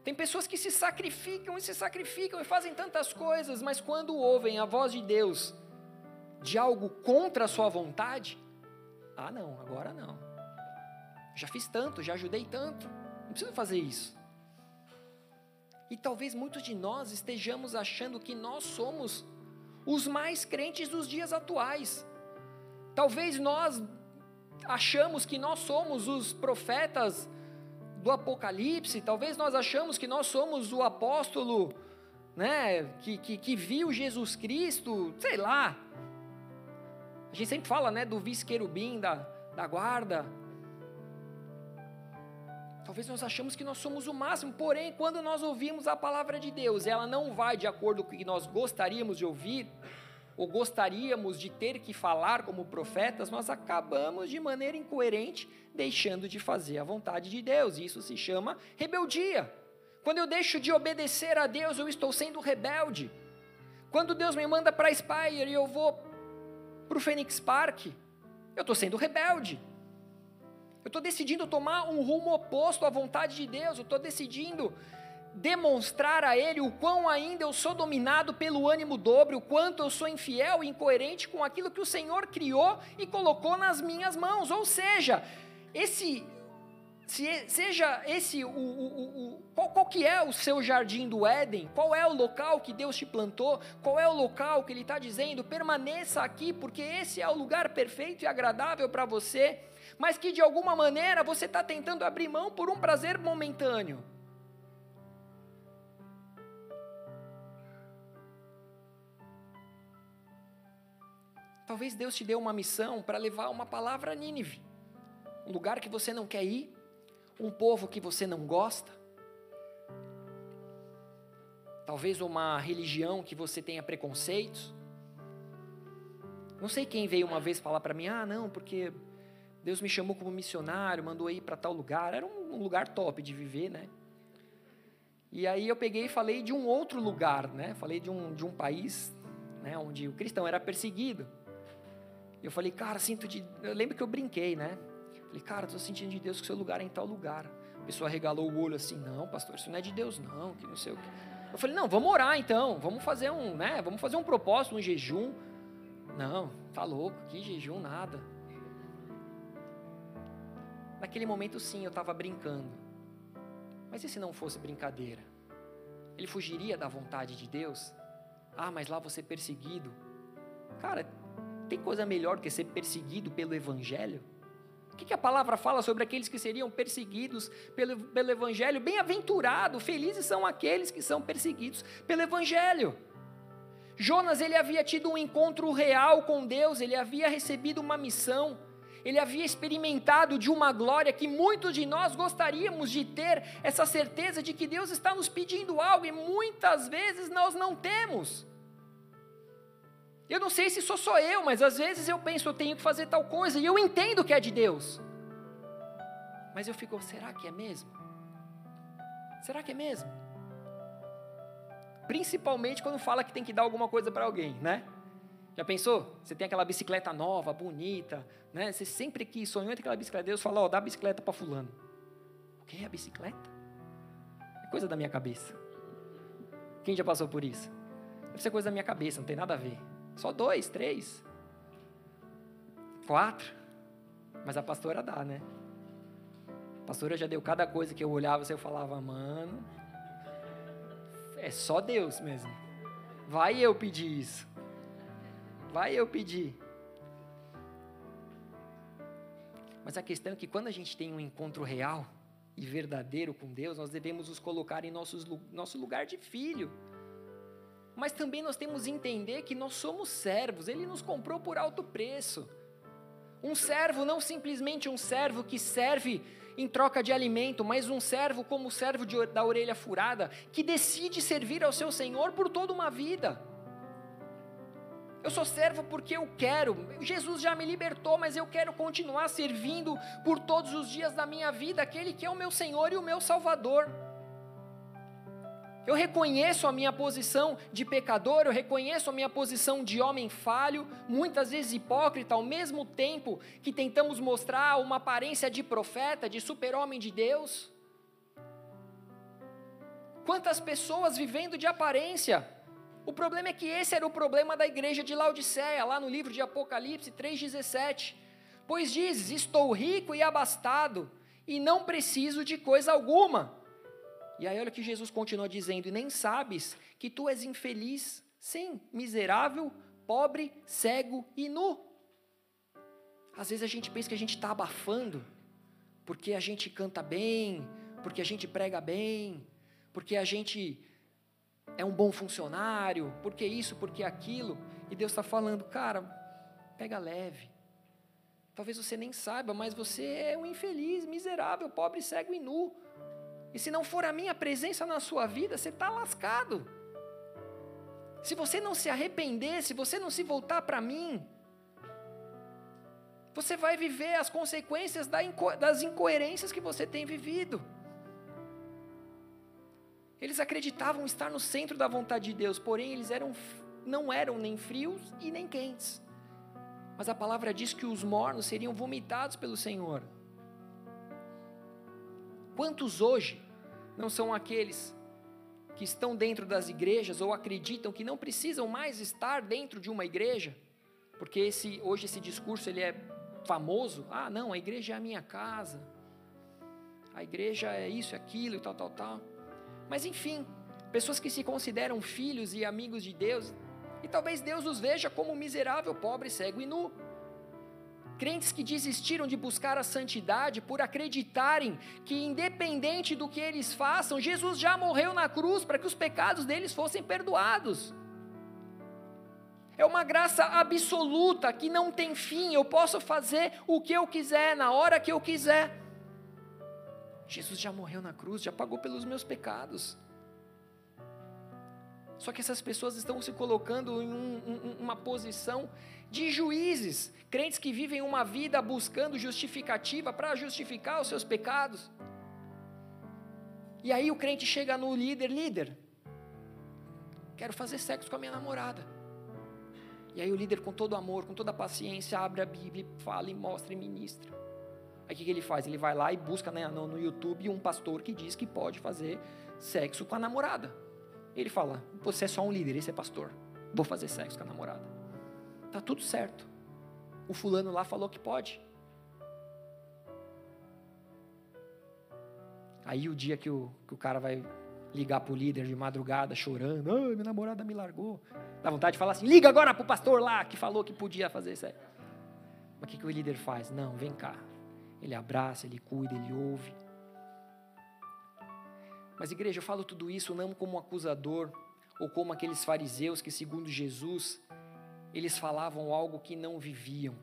S1: Tem pessoas que se sacrificam e se sacrificam e fazem tantas coisas, mas quando ouvem a voz de Deus de algo contra a sua vontade, ah, não, agora não. Já fiz tanto, já ajudei tanto, não preciso fazer isso. E talvez muitos de nós estejamos achando que nós somos os mais crentes dos dias atuais. Talvez nós achamos que nós somos os profetas do Apocalipse, talvez nós achamos que nós somos o apóstolo, né, que, que, que viu Jesus Cristo, sei lá. A gente sempre fala, né, do vice-querubim da, da guarda. Talvez nós achamos que nós somos o máximo, porém, quando nós ouvimos a palavra de Deus, ela não vai de acordo com o que nós gostaríamos de ouvir, ou gostaríamos de ter que falar como profetas, nós acabamos de maneira incoerente deixando de fazer a vontade de Deus. Isso se chama rebeldia. Quando eu deixo de obedecer a Deus, eu estou sendo rebelde. Quando Deus me manda para Spire e eu vou para o Phoenix Park, eu estou sendo rebelde. Eu estou decidindo tomar um rumo oposto à vontade de Deus, eu estou decidindo demonstrar a Ele o quão ainda eu sou dominado pelo ânimo dobre, o quanto eu sou infiel e incoerente com aquilo que o Senhor criou e colocou nas minhas mãos. Ou seja, esse se, seja esse o, o, o, qual, qual, que é o seu jardim do Éden, qual é o local que Deus te plantou, qual é o local que Ele está dizendo, permaneça aqui, porque esse é o lugar perfeito e agradável para você, mas que de alguma maneira você está tentando abrir mão por um prazer momentâneo. Talvez Deus te deu uma missão para levar uma palavra a Nínive, um lugar que você não quer ir, um povo que você não gosta, talvez uma religião que você tenha preconceitos. Não sei quem veio uma vez falar para mim: ah, não, porque Deus me chamou como missionário, mandou ir para tal lugar. Era um, lugar top de viver, né? E aí eu peguei e falei de um outro lugar, né? Falei de um, de um país né, onde o cristão era perseguido. Eu falei, cara, sinto de. Eu lembro que eu brinquei, né? Falei, cara, estou sentindo de Deus que seu lugar é em tal lugar. A pessoa regalou o olho assim, não, pastor, isso não é de Deus, não, que não sei o que. Eu falei, não, vamos orar então, vamos fazer um, né? Vamos fazer um propósito, um jejum. Não, tá louco, que jejum, nada. Naquele momento, sim, eu estava brincando. Mas e se não fosse brincadeira? Ele fugiria da vontade de Deus? Ah, mas lá você é perseguido. Cara, tem coisa melhor do que ser perseguido pelo Evangelho? O que, que a palavra fala sobre aqueles que seriam perseguidos pelo, pelo Evangelho? Bem-aventurado, felizes são aqueles que são perseguidos pelo Evangelho. Jonas ele havia tido um encontro real com Deus, ele havia recebido uma missão, ele havia experimentado de uma glória que muitos de nós gostaríamos de ter, essa certeza de que Deus está nos pedindo algo e muitas vezes nós não temos. Eu não sei se sou só eu, mas às vezes eu penso, eu tenho que fazer tal coisa, e eu entendo que é de Deus. Mas eu fico, será que é mesmo? Será que é mesmo? Principalmente quando fala que tem que dar alguma coisa para alguém, né? Já pensou? Você tem aquela bicicleta nova, bonita, né? Você sempre que sonhou em aquela bicicleta, Deus fala, ó, oh, dá a bicicleta para fulano. O que é a bicicleta? É coisa da minha cabeça. Quem já passou por isso? Deve ser coisa da minha cabeça, não tem nada a ver. Só dois, três, quatro. Mas a pastora dá, né? A pastora já deu cada coisa que eu olhava, e eu falava, mano, é só Deus mesmo. Vai eu pedir isso. Vai eu pedir. Mas a questão é que quando a gente tem um encontro real e verdadeiro com Deus, nós devemos nos colocar em nossos, nosso lugar de filho. Mas também nós temos que entender que nós somos servos, Ele nos comprou por alto preço. Um servo não simplesmente um servo que serve em troca de alimento, mas um servo como o servo de, da orelha furada, que decide servir ao seu Senhor por toda uma vida. Eu sou servo porque eu quero. Jesus já me libertou, mas eu quero continuar servindo por todos os dias da minha vida aquele que é o meu Senhor e o meu Salvador. Eu reconheço a minha posição de pecador, eu reconheço a minha posição de homem falho, muitas vezes hipócrita, ao mesmo tempo que tentamos mostrar uma aparência de profeta, de super-homem de Deus. Quantas pessoas vivendo de aparência? O problema é que esse era o problema da igreja de Laodiceia, lá no livro de Apocalipse 3,17. Pois dizes: Estou rico e abastado, e não preciso de coisa alguma e aí olha que Jesus continua dizendo: E nem sabes que tu és infeliz, sim, miserável, pobre, cego e nu. Às vezes a gente pensa que a gente está abafando, porque a gente canta bem, porque a gente prega bem, porque a gente é um bom funcionário, porque isso, porque aquilo. E Deus está falando, cara, pega leve. Talvez você nem saiba, mas você é um infeliz, miserável, pobre, cego e nu. E se não for a minha presença na sua vida, você está lascado. Se você não se arrepender, se você não se voltar para mim, você vai viver as consequências das incoerências que você tem vivido. Eles acreditavam estar no centro da vontade de Deus, porém eles eram, não eram nem frios e nem quentes. Mas a palavra diz que os mornos seriam vomitados pelo Senhor. Quantos hoje não são aqueles que estão dentro das igrejas ou acreditam que não precisam mais estar dentro de uma igreja, porque esse, hoje esse discurso ele é famoso. Ah, não, a igreja é a minha casa, a igreja é isso, aquilo e tal, tal, tal. Mas enfim, pessoas que se consideram filhos e amigos de Deus, e talvez Deus os veja como miserável, pobre, cego e nu. Crentes que desistiram de buscar a santidade por acreditarem que, independente do que eles façam, Jesus já morreu na cruz para que os pecados deles fossem perdoados. É uma graça absoluta que não tem fim, eu posso fazer o que eu quiser, na hora que eu quiser. Jesus já morreu na cruz, já pagou pelos meus pecados. Só que essas pessoas estão se colocando em um, um, uma posição de juízes, crentes que vivem uma vida buscando justificativa para justificar os seus pecados. E aí o crente chega no líder, líder, quero fazer sexo com a minha namorada. E aí o líder, com todo amor, com toda paciência, abre a Bíblia, fala e mostra e ministra. Aí o que, ele faz? Ele vai lá e busca né, no YouTube um pastor que diz que pode fazer sexo com a namorada. Ele fala: Você é só um líder, esse é pastor. Vou fazer sexo com a namorada. Tá tudo certo. O fulano lá falou que pode. Aí o dia que o, que o cara vai ligar para o líder de madrugada chorando, ah, minha namorada me largou. Dá vontade de falar assim, liga agora para o pastor lá que falou que podia fazer isso aí. Mas o que, que o líder faz? Não, vem cá. Ele abraça, ele cuida, ele ouve. Mas igreja, eu falo tudo isso não como acusador ou como aqueles fariseus que, segundo Jesus, eles falavam algo que não viviam.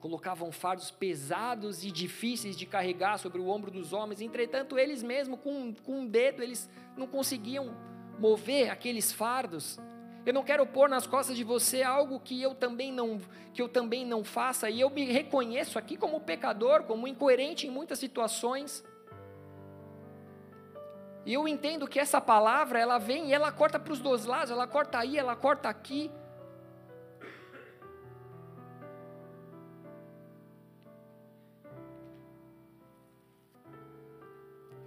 S1: Colocavam fardos pesados e difíceis de carregar sobre o ombro dos homens, entretanto, eles mesmos, com, com um dedo, eles não conseguiam mover aqueles fardos. Eu não quero pôr nas costas de você algo que eu também não que eu também não faça e eu me reconheço aqui como pecador, como incoerente em muitas situações. E eu entendo que essa palavra, ela vem e ela corta para os dois lados, ela corta aí, ela corta aqui.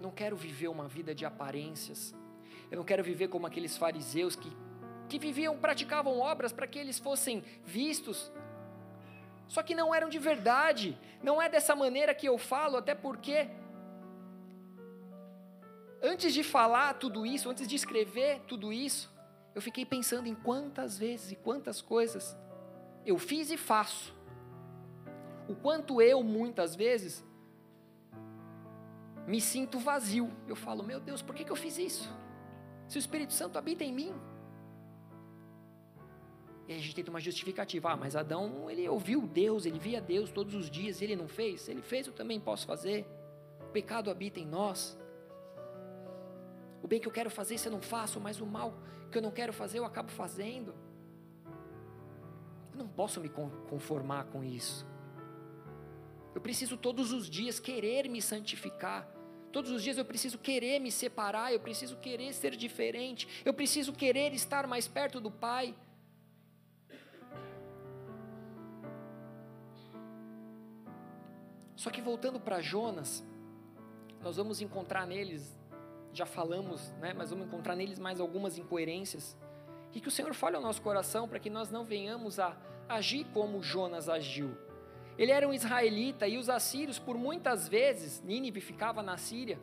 S1: Não quero viver uma vida de aparências. Eu não quero viver como aqueles fariseus que, que viviam, praticavam obras para que eles fossem vistos. Só que não eram de verdade. Não é dessa maneira que eu falo, até porque antes de falar tudo isso, antes de escrever tudo isso, eu fiquei pensando em quantas vezes e quantas coisas eu fiz e faço. O quanto eu, muitas vezes, me sinto vazio. Eu falo, meu Deus, por que, que eu fiz isso? Se o Espírito Santo habita em mim. E a gente tenta uma justificativa. Ah, mas Adão, ele ouviu Deus, ele via Deus todos os dias, ele não fez? Se ele fez, eu também posso fazer. O pecado habita em nós. O bem que eu quero fazer, se eu não faço, mas o mal que eu não quero fazer, eu acabo fazendo. Eu não posso me conformar com isso. Eu preciso todos os dias querer me santificar. Todos os dias eu preciso querer me separar, eu preciso querer ser diferente, eu preciso querer estar mais perto do Pai. Só que voltando para Jonas, nós vamos encontrar neles, já falamos, né, mas vamos encontrar neles mais algumas incoerências. E que o Senhor fale ao nosso coração para que nós não venhamos a agir como Jonas agiu. Ele era um israelita e os assírios, por muitas vezes, Nínive ficava na Síria,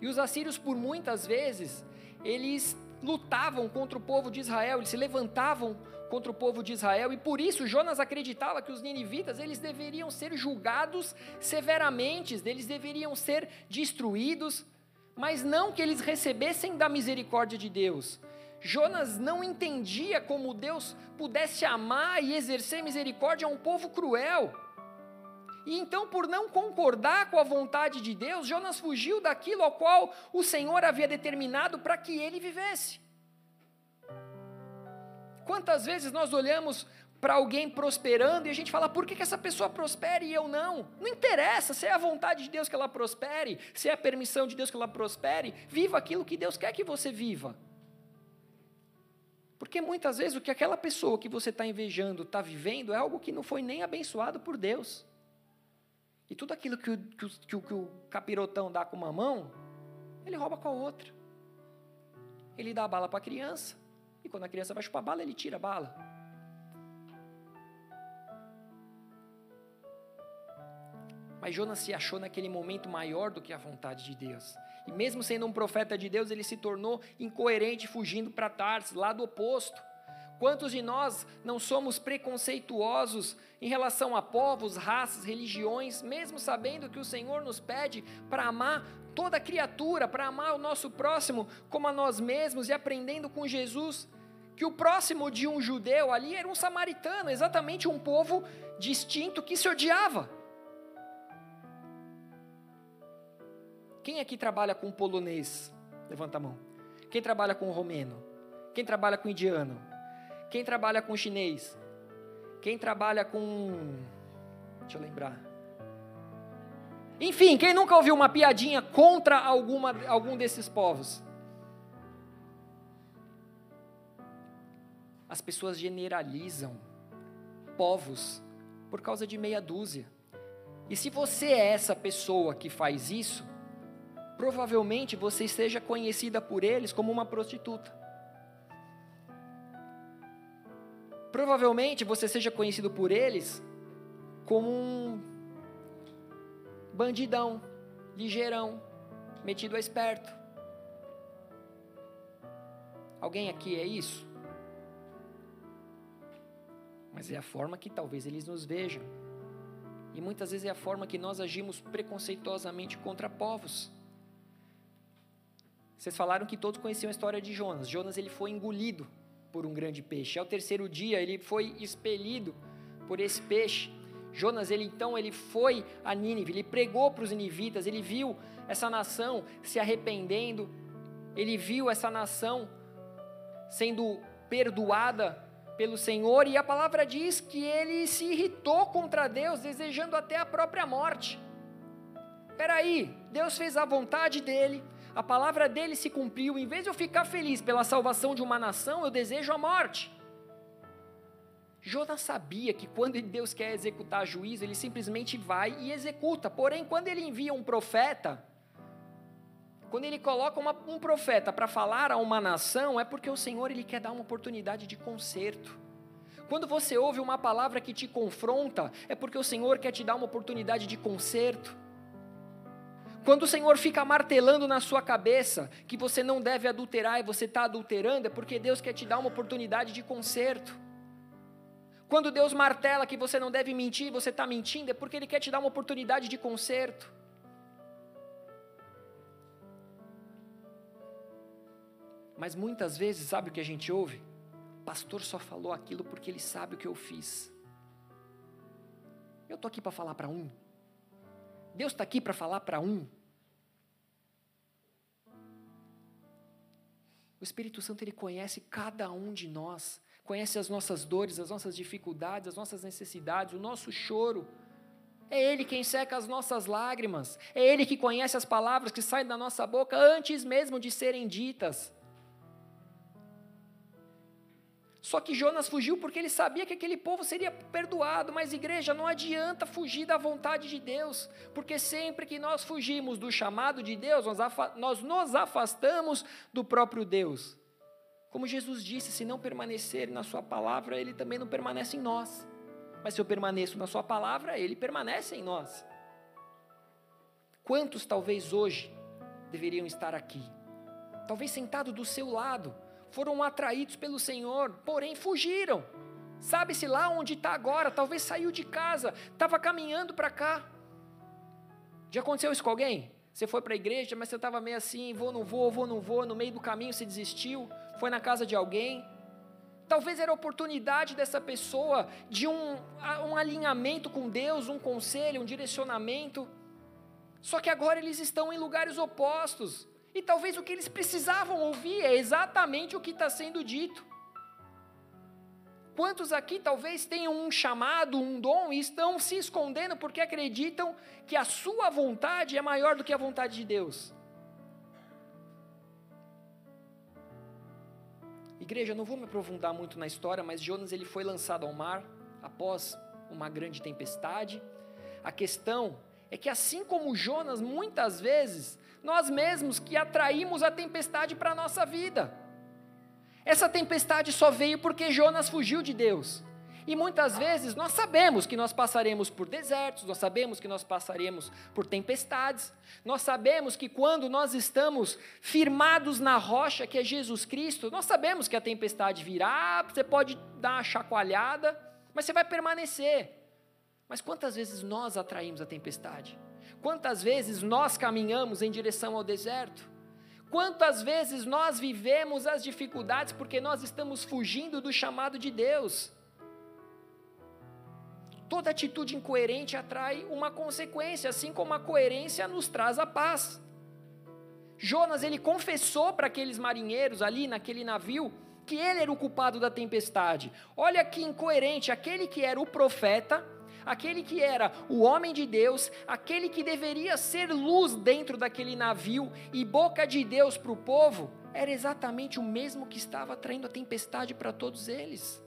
S1: e os assírios, por muitas vezes, eles lutavam contra o povo de Israel, eles se levantavam contra o povo de Israel, e por isso Jonas acreditava que os ninivitas, eles deveriam ser julgados severamente, eles deveriam ser destruídos, mas não que eles recebessem da misericórdia de Deus. Jonas não entendia como Deus pudesse amar e exercer misericórdia a um povo cruel. E então, por não concordar com a vontade de Deus, Jonas fugiu daquilo ao qual o Senhor havia determinado para que ele vivesse. Quantas vezes nós olhamos para alguém prosperando e a gente fala, por que, que essa pessoa prospere e eu não? Não interessa se é a vontade de Deus que ela prospere, se é a permissão de Deus que ela prospere, viva aquilo que Deus quer que você viva. Porque muitas vezes o que aquela pessoa que você está invejando está vivendo é algo que não foi nem abençoado por Deus. E tudo aquilo que o, que, o, que o capirotão dá com uma mão, ele rouba com a outra. Ele dá a bala para a criança, e quando a criança vai chupar a bala, ele tira a bala. Mas Jonas se achou naquele momento maior do que a vontade de Deus. E mesmo sendo um profeta de Deus, ele se tornou incoerente, fugindo para Tarsis, lado oposto. Quantos de nós não somos preconceituosos em relação a povos, raças, religiões, mesmo sabendo que o Senhor nos pede para amar toda criatura, para amar o nosso próximo como a nós mesmos e aprendendo com Jesus que o próximo de um judeu ali era um samaritano, exatamente um povo distinto que se odiava. Quem aqui trabalha com polonês? Levanta a mão. Quem trabalha com romeno? Quem trabalha com indiano? Quem trabalha com chinês? Quem trabalha com. Deixa eu lembrar. Enfim, quem nunca ouviu uma piadinha contra alguma, algum desses povos? As pessoas generalizam povos por causa de meia dúzia. E se você é essa pessoa que faz isso, provavelmente você seja conhecida por eles como uma prostituta. Provavelmente você seja conhecido por eles como um bandidão, ligeirão, metido a esperto. Alguém aqui é isso? Mas é a forma que talvez eles nos vejam. E muitas vezes é a forma que nós agimos preconceituosamente contra povos. Vocês falaram que todos conheciam a história de Jonas. Jonas ele foi engolido por um grande peixe. Ao terceiro dia, ele foi expelido por esse peixe. Jonas, ele então, ele foi a Nínive, ele pregou para os ninivitas, ele viu essa nação se arrependendo, ele viu essa nação sendo perdoada pelo Senhor, e a palavra diz que ele se irritou contra Deus, desejando até a própria morte. Espera aí, Deus fez a vontade dele, a palavra dele se cumpriu, em vez de eu ficar feliz pela salvação de uma nação, eu desejo a morte. Jonas sabia que quando Deus quer executar juízo, ele simplesmente vai e executa. Porém, quando ele envia um profeta, quando ele coloca uma, um profeta para falar a uma nação, é porque o Senhor ele quer dar uma oportunidade de conserto. Quando você ouve uma palavra que te confronta, é porque o Senhor quer te dar uma oportunidade de conserto. Quando o Senhor fica martelando na sua cabeça que você não deve adulterar e você está adulterando, é porque Deus quer te dar uma oportunidade de conserto. Quando Deus martela que você não deve mentir e você está mentindo, é porque Ele quer te dar uma oportunidade de conserto. Mas muitas vezes, sabe o que a gente ouve? Pastor só falou aquilo porque ele sabe o que eu fiz. Eu estou aqui para falar para um. Deus está aqui para falar para um. O Espírito Santo ele conhece cada um de nós, conhece as nossas dores, as nossas dificuldades, as nossas necessidades, o nosso choro. É Ele quem seca as nossas lágrimas, é Ele que conhece as palavras que saem da nossa boca antes mesmo de serem ditas. Só que Jonas fugiu porque ele sabia que aquele povo seria perdoado. Mas, igreja, não adianta fugir da vontade de Deus, porque sempre que nós fugimos do chamado de Deus, nós, nos afastamos do próprio Deus. Como Jesus disse: se não permanecer na Sua palavra, Ele também não permanece em nós. Mas se eu permaneço na Sua palavra, Ele permanece em nós. Quantos talvez hoje deveriam estar aqui? Talvez sentado do seu lado, foram atraídos pelo Senhor, porém fugiram. Sabe-se lá onde está agora, talvez saiu de casa, estava caminhando para cá. Já aconteceu isso com alguém? Você foi para a igreja, mas você estava meio assim, vou, não vou, vou, não vou, no meio do caminho você desistiu, foi na casa de alguém. Talvez era a oportunidade dessa pessoa de um, um alinhamento com Deus, um conselho, um direcionamento. Só que agora eles estão em lugares opostos. E talvez o que eles precisavam ouvir é exatamente o que está sendo dito. Quantos aqui talvez tenham um chamado, um dom e estão se escondendo porque acreditam que a sua vontade é maior do que a vontade de Deus? Igreja, não vou me aprofundar muito na história, mas Jonas ele foi lançado ao mar após uma grande tempestade. A questão é que assim como Jonas, muitas vezes nós mesmos que atraímos a tempestade para a nossa vida. Essa tempestade só veio porque Jonas fugiu de Deus. E muitas vezes nós sabemos que nós passaremos por desertos, nós sabemos que nós passaremos por tempestades, nós sabemos que quando nós estamos firmados na rocha que é Jesus Cristo, nós sabemos que a tempestade virá, você pode dar uma chacoalhada, mas você vai permanecer. Mas quantas vezes nós atraímos a tempestade? Quantas vezes nós caminhamos em direção ao deserto? Quantas vezes nós vivemos as dificuldades porque nós estamos fugindo do chamado de Deus? Toda atitude incoerente atrai uma consequência, assim como a coerência nos traz a paz. Jonas ele confessou para aqueles marinheiros ali naquele navio que ele era o culpado da tempestade. Olha que incoerente, aquele que era o profeta aquele que era o homem de Deus, aquele que deveria ser luz dentro daquele navio e boca de Deus para o povo, era exatamente o mesmo que estava traindo a tempestade para todos eles.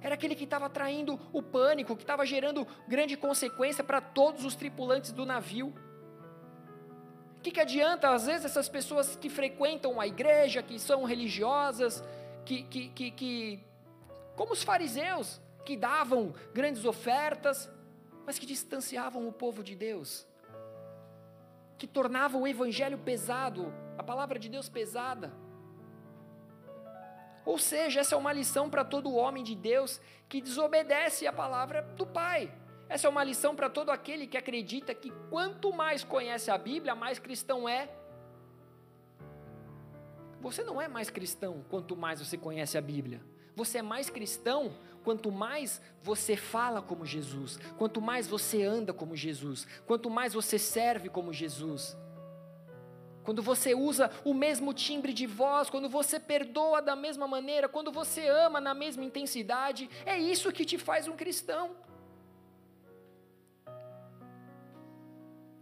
S1: Era aquele que estava traindo o pânico, que estava gerando grande consequência para todos os tripulantes do navio. O que, que adianta, às vezes, essas pessoas que frequentam a igreja, que são religiosas, que, que, que, que como os fariseus, que davam grandes ofertas, mas que distanciavam o povo de Deus, que tornavam o evangelho pesado, a palavra de Deus pesada. Ou seja, essa é uma lição para todo homem de Deus que desobedece a palavra do Pai. Essa é uma lição para todo aquele que acredita que quanto mais conhece a Bíblia, mais cristão é. Você não é mais cristão quanto mais você conhece a Bíblia. Você é mais cristão quanto mais você fala como Jesus, quanto mais você anda como Jesus, quanto mais você serve como Jesus. Quando você usa o mesmo timbre de voz, quando você perdoa da mesma maneira, quando você ama na mesma intensidade, é isso que te faz um cristão.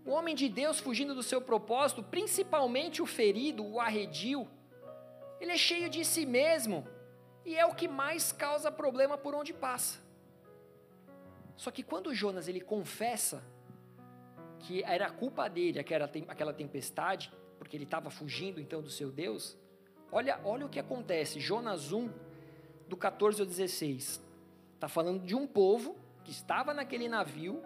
S1: O homem de Deus fugindo do seu propósito, principalmente o ferido, o arredio, ele é cheio de si mesmo e é o que mais causa problema por onde passa. Só que quando Jonas ele confessa, que era culpa dele, aquela tempestade, porque ele estava fugindo então do seu Deus, olha, olha o que acontece. Jonas 1, do 14 ao 16. Está falando de um povo que estava naquele navio,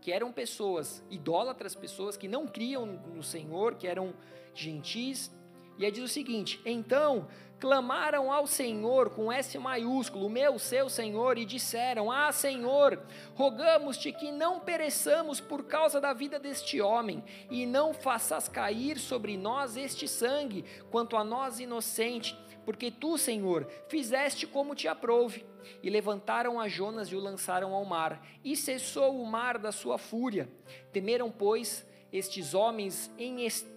S1: que eram pessoas idólatras, pessoas que não criam no Senhor, que eram gentis. E aí diz o seguinte: Então clamaram ao Senhor com S maiúsculo, meu, seu Senhor, e disseram: Ah, Senhor, rogamos-te que não pereçamos por causa da vida deste homem, e não faças cair sobre nós este sangue, quanto a nós inocente, porque tu, Senhor, fizeste como te aprouve. E levantaram a Jonas e o lançaram ao mar, e cessou o mar da sua fúria. Temeram, pois, estes homens em extremo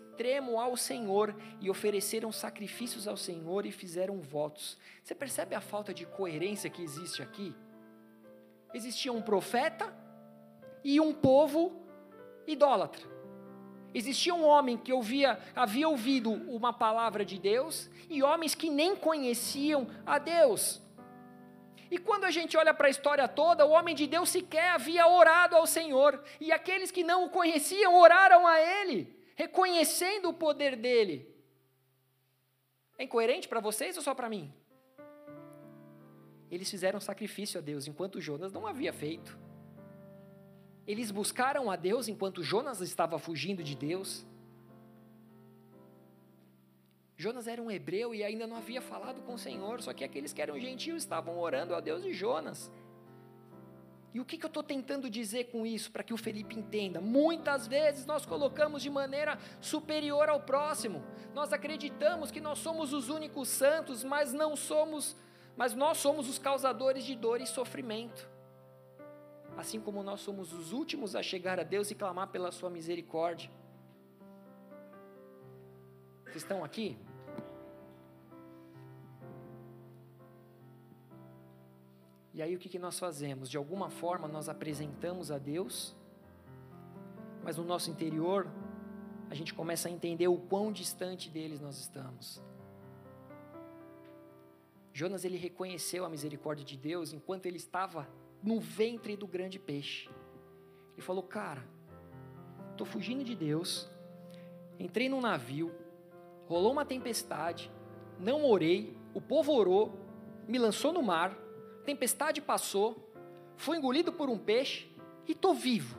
S1: ao Senhor e ofereceram sacrifícios ao Senhor e fizeram votos. Você percebe a falta de coerência que existe aqui? Existia um profeta e um povo idólatra. Existia um homem que ouvia, havia ouvido uma palavra de Deus e homens que nem conheciam a Deus. E quando a gente olha para a história toda, o homem de Deus sequer havia orado ao Senhor, e aqueles que não o conheciam oraram a Ele reconhecendo o poder dele. É incoerente para vocês ou só para mim? Eles fizeram sacrifício a Deus enquanto Jonas não havia feito. Eles buscaram a Deus enquanto Jonas estava fugindo de Deus. Jonas era um hebreu e ainda não havia falado com o Senhor, só que aqueles que eram gentios estavam orando a Deus de Jonas. E o que, que eu estou tentando dizer com isso, para que o Felipe entenda? Muitas vezes nós colocamos de maneira superior ao próximo. Nós acreditamos que nós somos os únicos santos, mas não somos, mas nós somos os causadores de dor e sofrimento. Assim como nós somos os últimos a chegar a Deus e clamar pela sua misericórdia. Vocês estão aqui? E aí o que, que nós fazemos? De alguma forma nós apresentamos a Deus, mas no nosso interior a gente começa a entender o quão distante deles nós estamos. Jonas ele reconheceu a misericórdia de Deus enquanto ele estava no ventre do grande peixe. Ele falou: Cara, estou fugindo de Deus, entrei num navio, rolou uma tempestade, não orei, o povo orou, me lançou no mar, tempestade passou, fui engolido por um peixe e estou vivo.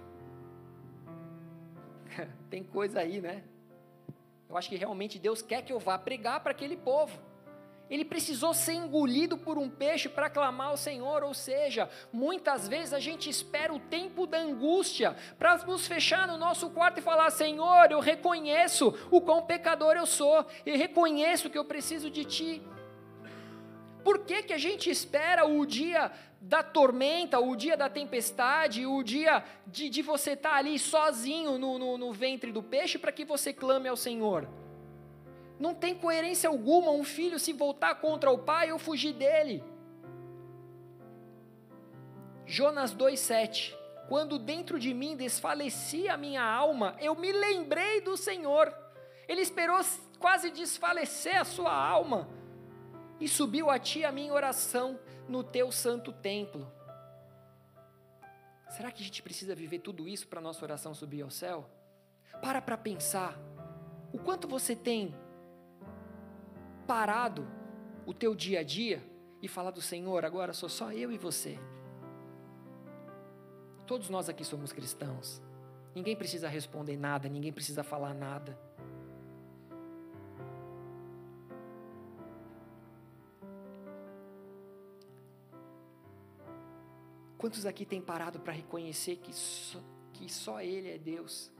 S1: Tem coisa aí, né? Eu acho que realmente Deus quer que eu vá pregar para aquele povo. Ele precisou ser engolido por um peixe para clamar ao Senhor, ou seja, muitas vezes a gente espera o tempo da angústia para nos fechar no nosso quarto e falar: Senhor, eu reconheço o quão pecador eu sou, e reconheço que eu preciso de Ti. Por que, que a gente espera o dia da tormenta, o dia da tempestade, o dia de, de você estar tá ali sozinho no, no, no ventre do peixe para que você clame ao Senhor? Não tem coerência alguma um filho se voltar contra o pai ou fugir dele. Jonas 2,7 Quando dentro de mim desfalecia a minha alma, eu me lembrei do Senhor. Ele esperou quase desfalecer a sua alma e subiu a ti a minha oração no teu santo templo. Será que a gente precisa viver tudo isso para a nossa oração subir ao céu? Para para pensar. O quanto você tem parado o teu dia a dia e falar do Senhor, agora sou só eu e você. Todos nós aqui somos cristãos. Ninguém precisa responder nada, ninguém precisa falar nada. Quantos aqui têm parado para reconhecer que só, que só Ele é Deus?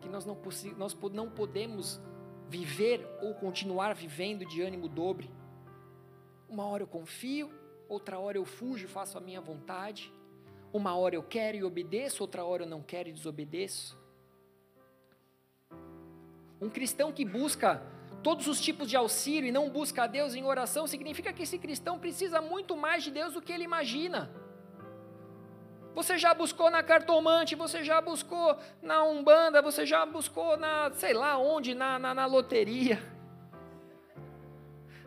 S1: Que nós não, nós não podemos viver ou continuar vivendo de ânimo dobre. Uma hora eu confio, outra hora eu fujo faço a minha vontade. Uma hora eu quero e obedeço, outra hora eu não quero e desobedeço. Um cristão que busca todos os tipos de auxílio e não busca a Deus em oração, significa que esse cristão precisa muito mais de Deus do que ele imagina. Você já buscou na cartomante, você já buscou na Umbanda, você já buscou na, sei lá onde, na, na, na loteria.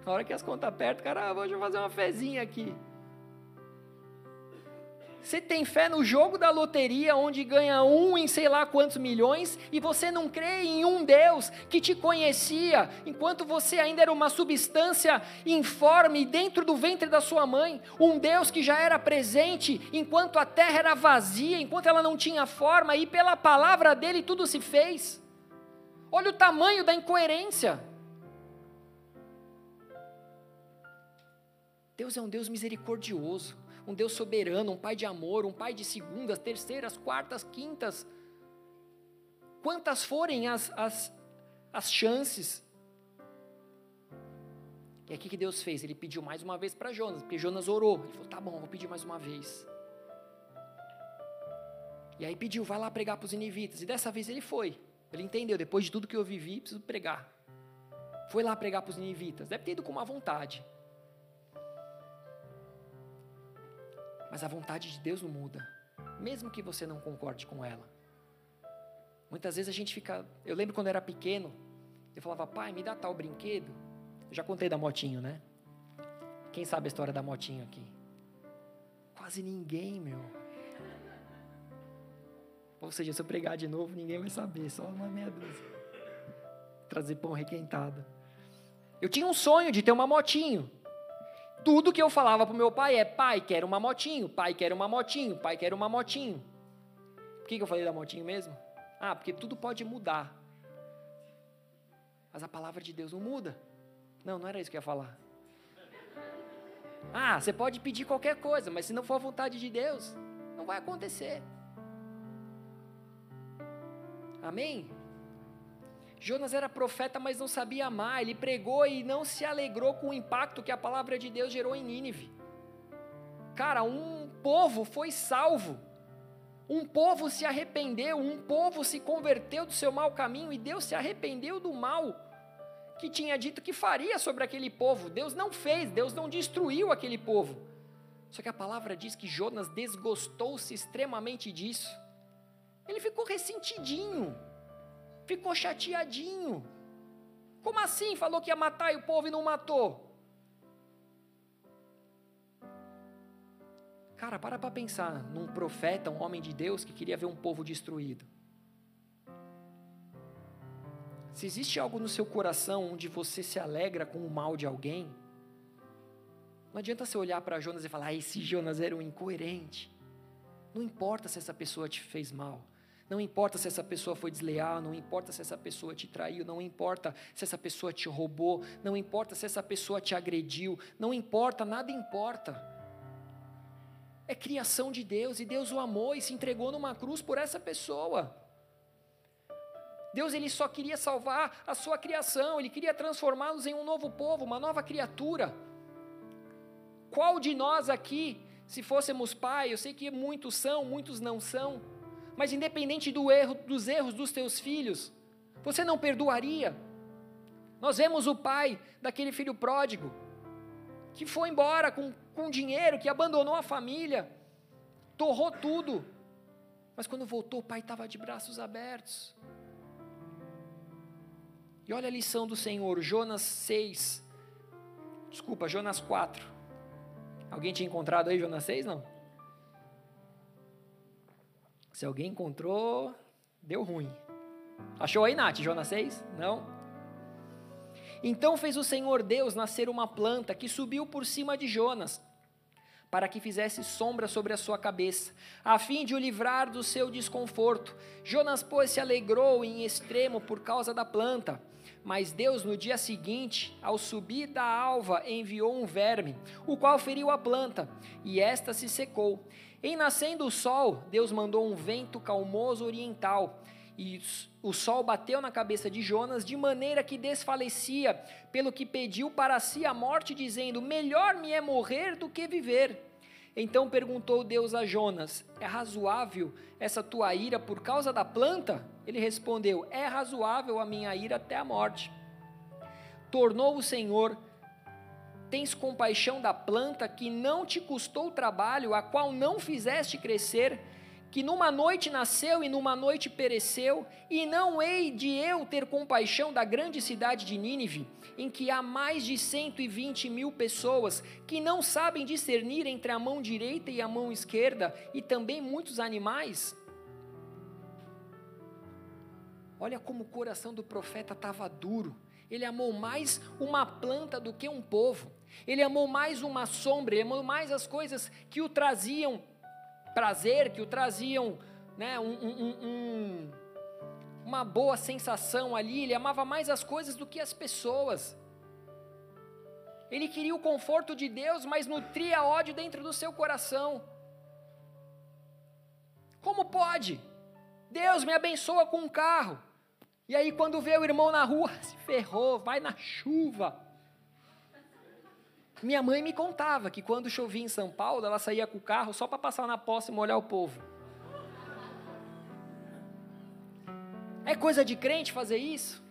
S1: Na hora que as contas apertam, cara, ah, hoje vou fazer uma fezinha aqui. Você tem fé no jogo da loteria, onde ganha um em sei lá quantos milhões, e você não crê em um Deus que te conhecia enquanto você ainda era uma substância informe dentro do ventre da sua mãe, um Deus que já era presente enquanto a terra era vazia, enquanto ela não tinha forma, e pela palavra dele tudo se fez. Olha o tamanho da incoerência. Deus é um Deus misericordioso um Deus soberano, um Pai de amor, um Pai de segundas, terceiras, quartas, quintas. Quantas forem as, as, as chances? E aqui que Deus fez? Ele pediu mais uma vez para Jonas, porque Jonas orou. Ele falou: tá bom, vou pedir mais uma vez. E aí pediu, vai lá pregar para os inivitas. E dessa vez ele foi. Ele entendeu, depois de tudo que eu vivi, preciso pregar. Foi lá pregar para os inivitas. Deve ter ido com uma vontade. Mas a vontade de Deus não muda, mesmo que você não concorde com ela. Muitas vezes a gente fica. Eu lembro quando eu era pequeno, eu falava, pai, me dá tal brinquedo. Eu já contei da motinho, né? Quem sabe a história da motinho aqui? Quase ninguém, meu. Ou seja, se eu pregar de novo, ninguém vai saber, só uma meia dúzia. Trazer pão requentado. Eu tinha um sonho de ter uma motinho. Tudo que eu falava para o meu pai é: pai, quero uma motinho, pai, quero uma motinho, pai, quero uma motinho. Por que, que eu falei da motinho mesmo? Ah, porque tudo pode mudar. Mas a palavra de Deus não muda. Não, não era isso que eu ia falar. Ah, você pode pedir qualquer coisa, mas se não for a vontade de Deus, não vai acontecer. Amém? Jonas era profeta, mas não sabia amar. Ele pregou e não se alegrou com o impacto que a palavra de Deus gerou em Nínive. Cara, um povo foi salvo. Um povo se arrependeu, um povo se converteu do seu mau caminho e Deus se arrependeu do mal que tinha dito que faria sobre aquele povo. Deus não fez, Deus não destruiu aquele povo. Só que a palavra diz que Jonas desgostou-se extremamente disso. Ele ficou ressentidinho ficou chateadinho. Como assim? Falou que ia matar e o povo e não matou. Cara, para para pensar num profeta, um homem de Deus que queria ver um povo destruído. Se existe algo no seu coração onde você se alegra com o mal de alguém, não adianta você olhar para Jonas e falar: ah, esse Jonas era um incoerente. Não importa se essa pessoa te fez mal. Não importa se essa pessoa foi desleal, não importa se essa pessoa te traiu, não importa se essa pessoa te roubou, não importa se essa pessoa te agrediu, não importa, nada importa. É criação de Deus e Deus o amou e se entregou numa cruz por essa pessoa. Deus ele só queria salvar a sua criação, ele queria transformá-los em um novo povo, uma nova criatura. Qual de nós aqui, se fôssemos pai, eu sei que muitos são, muitos não são, mas independente do erro, dos erros dos teus filhos, você não perdoaria? Nós vemos o pai daquele filho pródigo, que foi embora com, com dinheiro, que abandonou a família, torrou tudo, mas quando voltou, o pai estava de braços abertos. E olha a lição do Senhor, Jonas 6, desculpa, Jonas 4. Alguém tinha encontrado aí Jonas 6? Não? Se alguém encontrou, deu ruim. Achou aí, Nath, Jonas 6? Não? Então fez o Senhor Deus nascer uma planta que subiu por cima de Jonas, para que fizesse sombra sobre a sua cabeça, a fim de o livrar do seu desconforto. Jonas, pois, se alegrou em extremo por causa da planta. Mas Deus, no dia seguinte, ao subir da alva, enviou um verme, o qual feriu a planta, e esta se secou. Em nascendo o sol, Deus mandou um vento calmoso oriental, e o sol bateu na cabeça de Jonas de maneira que desfalecia, pelo que pediu para si a morte, dizendo: Melhor me é morrer do que viver. Então perguntou Deus a Jonas: É razoável essa tua ira por causa da planta? Ele respondeu: É razoável a minha ira até a morte. Tornou o Senhor tens compaixão da planta que não te custou trabalho, a qual não fizeste crescer, que numa noite nasceu e numa noite pereceu, e não hei de eu ter compaixão da grande cidade de Nínive, em que há mais de cento e vinte mil pessoas que não sabem discernir entre a mão direita e a mão esquerda, e também muitos animais? Olha como o coração do profeta estava duro. Ele amou mais uma planta do que um povo. Ele amou mais uma sombra, ele amou mais as coisas que o traziam prazer, que o traziam né, um, um, um, uma boa sensação ali. Ele amava mais as coisas do que as pessoas. Ele queria o conforto de Deus, mas nutria ódio dentro do seu coração. Como pode? Deus me abençoa com um carro. E aí, quando vê o irmão na rua, se ferrou, vai na chuva. Minha mãe me contava que quando chovia em São Paulo, ela saía com o carro só para passar na poça e molhar o povo. É coisa de crente fazer isso?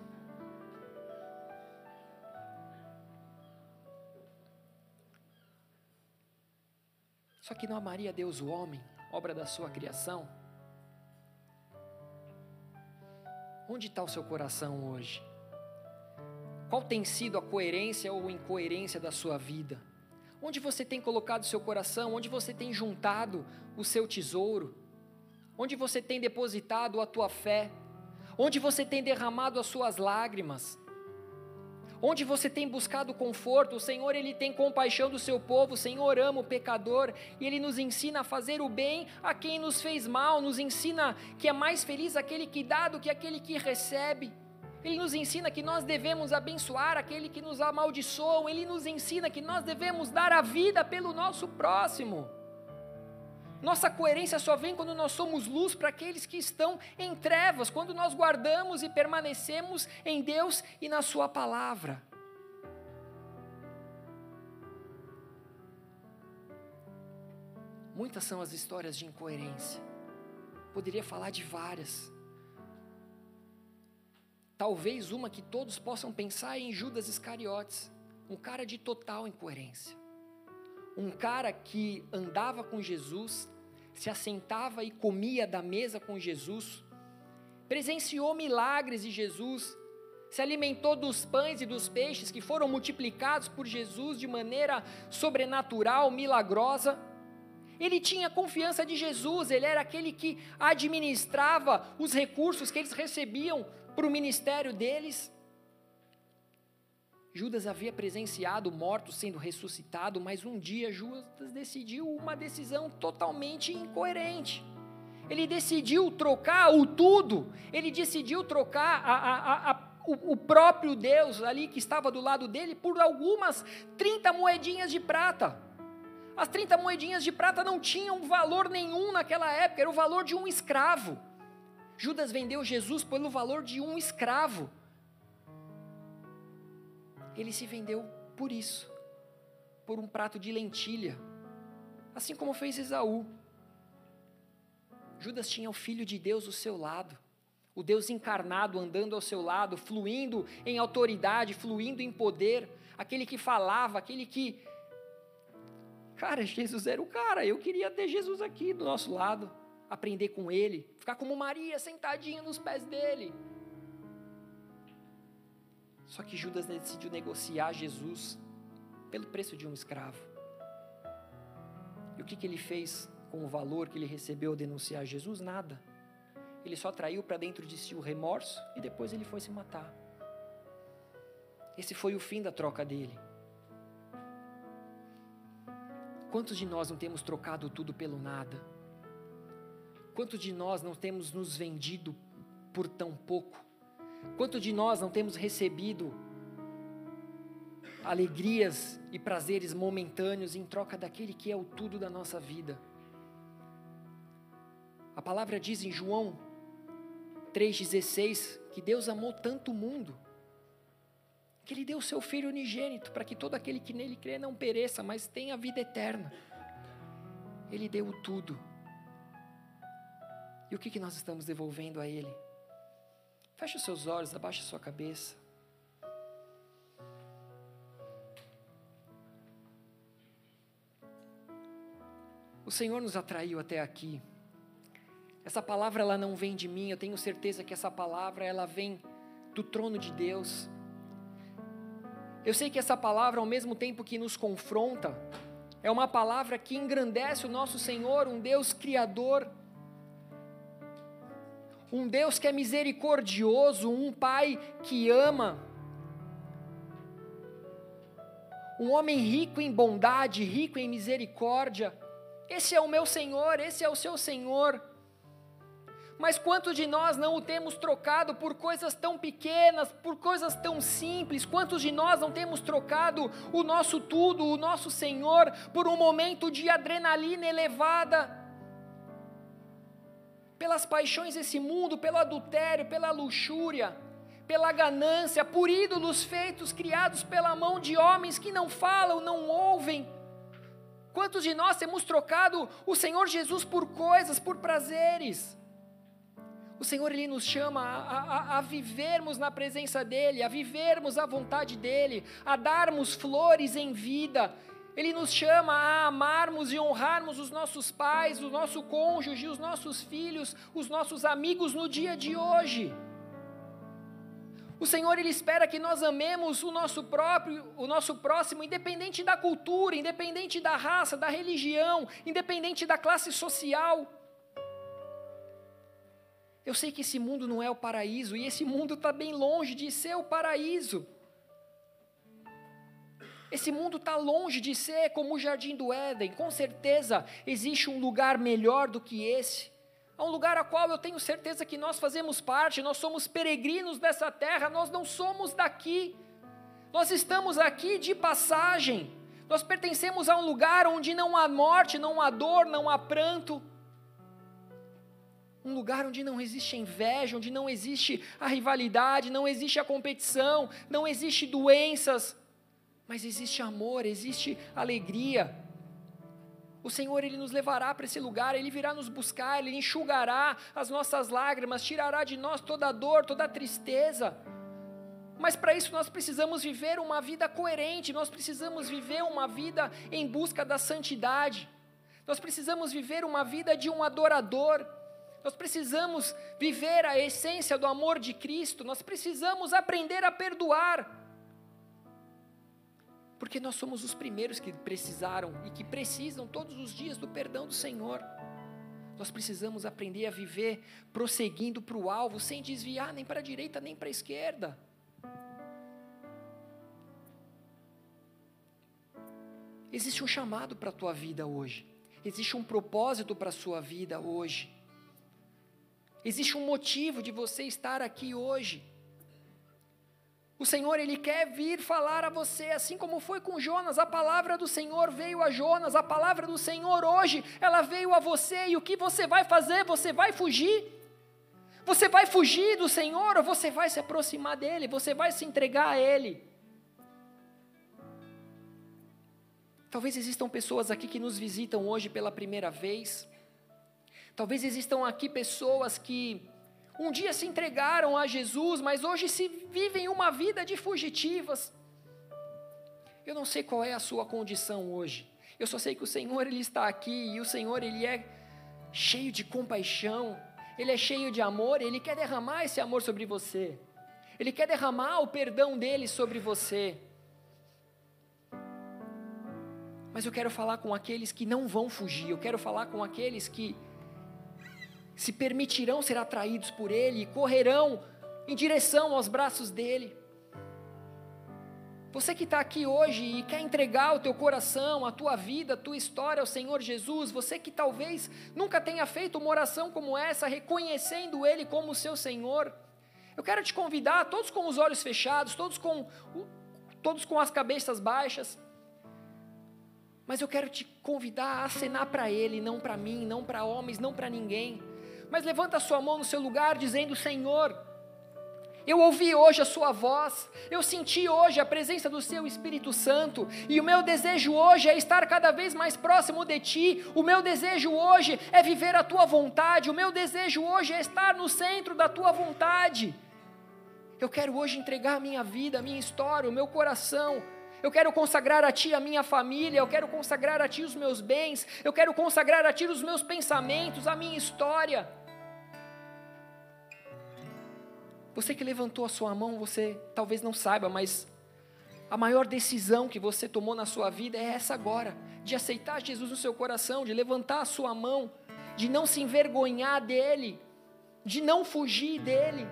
S1: Só que não amaria Deus o homem, obra da sua criação? Onde está o seu coração hoje? Qual tem sido a coerência ou incoerência da sua vida? Onde você tem colocado seu coração? Onde você tem juntado o seu tesouro? Onde você tem depositado a tua fé? Onde você tem derramado as suas lágrimas? Onde você tem buscado conforto? O Senhor, Ele tem compaixão do seu povo. O Senhor ama o pecador e Ele nos ensina a fazer o bem a quem nos fez mal. Nos ensina que é mais feliz aquele que dá do que aquele que recebe. Ele nos ensina que nós devemos abençoar aquele que nos amaldiçoa, ele nos ensina que nós devemos dar a vida pelo nosso próximo. Nossa coerência só vem quando nós somos luz para aqueles que estão em trevas, quando nós guardamos e permanecemos em Deus e na Sua palavra. Muitas são as histórias de incoerência. Poderia falar de várias. Talvez uma que todos possam pensar em Judas Iscariotes, um cara de total incoerência. Um cara que andava com Jesus, se assentava e comia da mesa com Jesus, presenciou milagres de Jesus, se alimentou dos pães e dos peixes que foram multiplicados por Jesus de maneira sobrenatural, milagrosa. Ele tinha confiança de Jesus, ele era aquele que administrava os recursos que eles recebiam para o ministério deles. Judas havia presenciado mortos sendo ressuscitado, mas um dia Judas decidiu uma decisão totalmente incoerente. Ele decidiu trocar o tudo, ele decidiu trocar a, a, a, o, o próprio Deus ali que estava do lado dele por algumas 30 moedinhas de prata. As 30 moedinhas de prata não tinham valor nenhum naquela época, era o valor de um escravo. Judas vendeu Jesus pelo valor de um escravo. Ele se vendeu por isso, por um prato de lentilha, assim como fez Esaú. Judas tinha o Filho de Deus ao seu lado, o Deus encarnado andando ao seu lado, fluindo em autoridade, fluindo em poder, aquele que falava, aquele que. Cara, Jesus era o cara, eu queria ter Jesus aqui do nosso lado aprender com ele, ficar como Maria, sentadinha nos pés dele. Só que Judas decidiu negociar Jesus pelo preço de um escravo. E o que, que ele fez com o valor que ele recebeu ao denunciar Jesus? Nada. Ele só traiu para dentro de si o remorso e depois ele foi se matar. Esse foi o fim da troca dele. Quantos de nós não temos trocado tudo pelo nada? Quanto de nós não temos nos vendido por tão pouco? Quanto de nós não temos recebido alegrias e prazeres momentâneos em troca daquele que é o tudo da nossa vida? A palavra diz em João 3,16 que Deus amou tanto o mundo que Ele deu o seu Filho unigênito para que todo aquele que nele crê não pereça, mas tenha vida eterna. Ele deu tudo e o que, que nós estamos devolvendo a Ele? Feche os seus olhos, abaixe a sua cabeça. O Senhor nos atraiu até aqui, Essa palavra ela não vem de mim, eu tenho certeza que essa palavra ela vem do trono de Deus. Eu sei que essa palavra, ao mesmo tempo que nos confronta, é uma palavra que engrandece o nosso Senhor, um Deus criador, um Deus que é misericordioso, um Pai que ama, um homem rico em bondade, rico em misericórdia. Esse é o meu Senhor, esse é o seu Senhor. Mas quantos de nós não o temos trocado por coisas tão pequenas, por coisas tão simples? Quantos de nós não temos trocado o nosso tudo, o nosso Senhor, por um momento de adrenalina elevada? Pelas paixões desse mundo, pelo adultério, pela luxúria, pela ganância, por ídolos feitos, criados pela mão de homens que não falam, não ouvem. Quantos de nós temos trocado o Senhor Jesus por coisas, por prazeres? O Senhor ele nos chama a, a, a, vivermos na presença dEle, a vivermos a vontade dEle, a darmos flores em vida. Ele nos chama a amarmos e honrarmos os nossos pais, o nosso cônjuge, os nossos filhos, os nossos amigos no dia de hoje. O Senhor ele espera que nós amemos o nosso próprio, o nosso próximo, independente da cultura, independente da raça, da religião, independente da classe social. Eu sei que esse mundo não é o paraíso e esse mundo está bem longe de ser o paraíso. Esse mundo está longe de ser como o jardim do Éden. Com certeza existe um lugar melhor do que esse. Há um lugar a qual eu tenho certeza que nós fazemos parte, nós somos peregrinos dessa terra, nós não somos daqui. Nós estamos aqui de passagem. Nós pertencemos a um lugar onde não há morte, não há dor, não há pranto um lugar onde não existe inveja, onde não existe a rivalidade, não existe a competição, não existe doenças, mas existe amor, existe alegria. O Senhor ele nos levará para esse lugar, ele virá nos buscar, ele enxugará as nossas lágrimas, tirará de nós toda a dor, toda a tristeza. Mas para isso nós precisamos viver uma vida coerente, nós precisamos viver uma vida em busca da santidade. Nós precisamos viver uma vida de um adorador. Nós precisamos viver a essência do amor de Cristo, nós precisamos aprender a perdoar. Porque nós somos os primeiros que precisaram e que precisam todos os dias do perdão do Senhor. Nós precisamos aprender a viver prosseguindo para o alvo, sem desviar nem para a direita nem para a esquerda. Existe um chamado para a tua vida hoje. Existe um propósito para a sua vida hoje. Existe um motivo de você estar aqui hoje. O Senhor, Ele quer vir falar a você, assim como foi com Jonas. A palavra do Senhor veio a Jonas, a palavra do Senhor hoje, ela veio a você. E o que você vai fazer? Você vai fugir? Você vai fugir do Senhor ou você vai se aproximar dEle? Você vai se entregar a Ele? Talvez existam pessoas aqui que nos visitam hoje pela primeira vez. Talvez existam aqui pessoas que um dia se entregaram a Jesus, mas hoje se vivem uma vida de fugitivas. Eu não sei qual é a sua condição hoje. Eu só sei que o Senhor ele está aqui e o Senhor ele é cheio de compaixão, ele é cheio de amor, ele quer derramar esse amor sobre você. Ele quer derramar o perdão dele sobre você. Mas eu quero falar com aqueles que não vão fugir, eu quero falar com aqueles que se permitirão ser atraídos por Ele e correrão em direção aos braços dEle. Você que está aqui hoje e quer entregar o teu coração, a tua vida, a tua história ao Senhor Jesus, você que talvez nunca tenha feito uma oração como essa, reconhecendo Ele como seu Senhor, eu quero te convidar, todos com os olhos fechados, todos com, todos com as cabeças baixas, mas eu quero te convidar a acenar para Ele, não para mim, não para homens, não para ninguém mas levanta a sua mão no seu lugar dizendo: Senhor, eu ouvi hoje a Sua voz, eu senti hoje a presença do Seu Espírito Santo, e o meu desejo hoje é estar cada vez mais próximo de Ti, o meu desejo hoje é viver a Tua vontade, o meu desejo hoje é estar no centro da Tua vontade. Eu quero hoje entregar a minha vida, a minha história, o meu coração, eu quero consagrar a Ti a minha família, eu quero consagrar a Ti os meus bens, eu quero consagrar a Ti os meus pensamentos, a minha história. Você que levantou a sua mão, você talvez não saiba, mas a maior decisão que você tomou na sua vida é essa agora, de aceitar Jesus no seu coração, de levantar a sua mão, de não se envergonhar dele, de não fugir dele.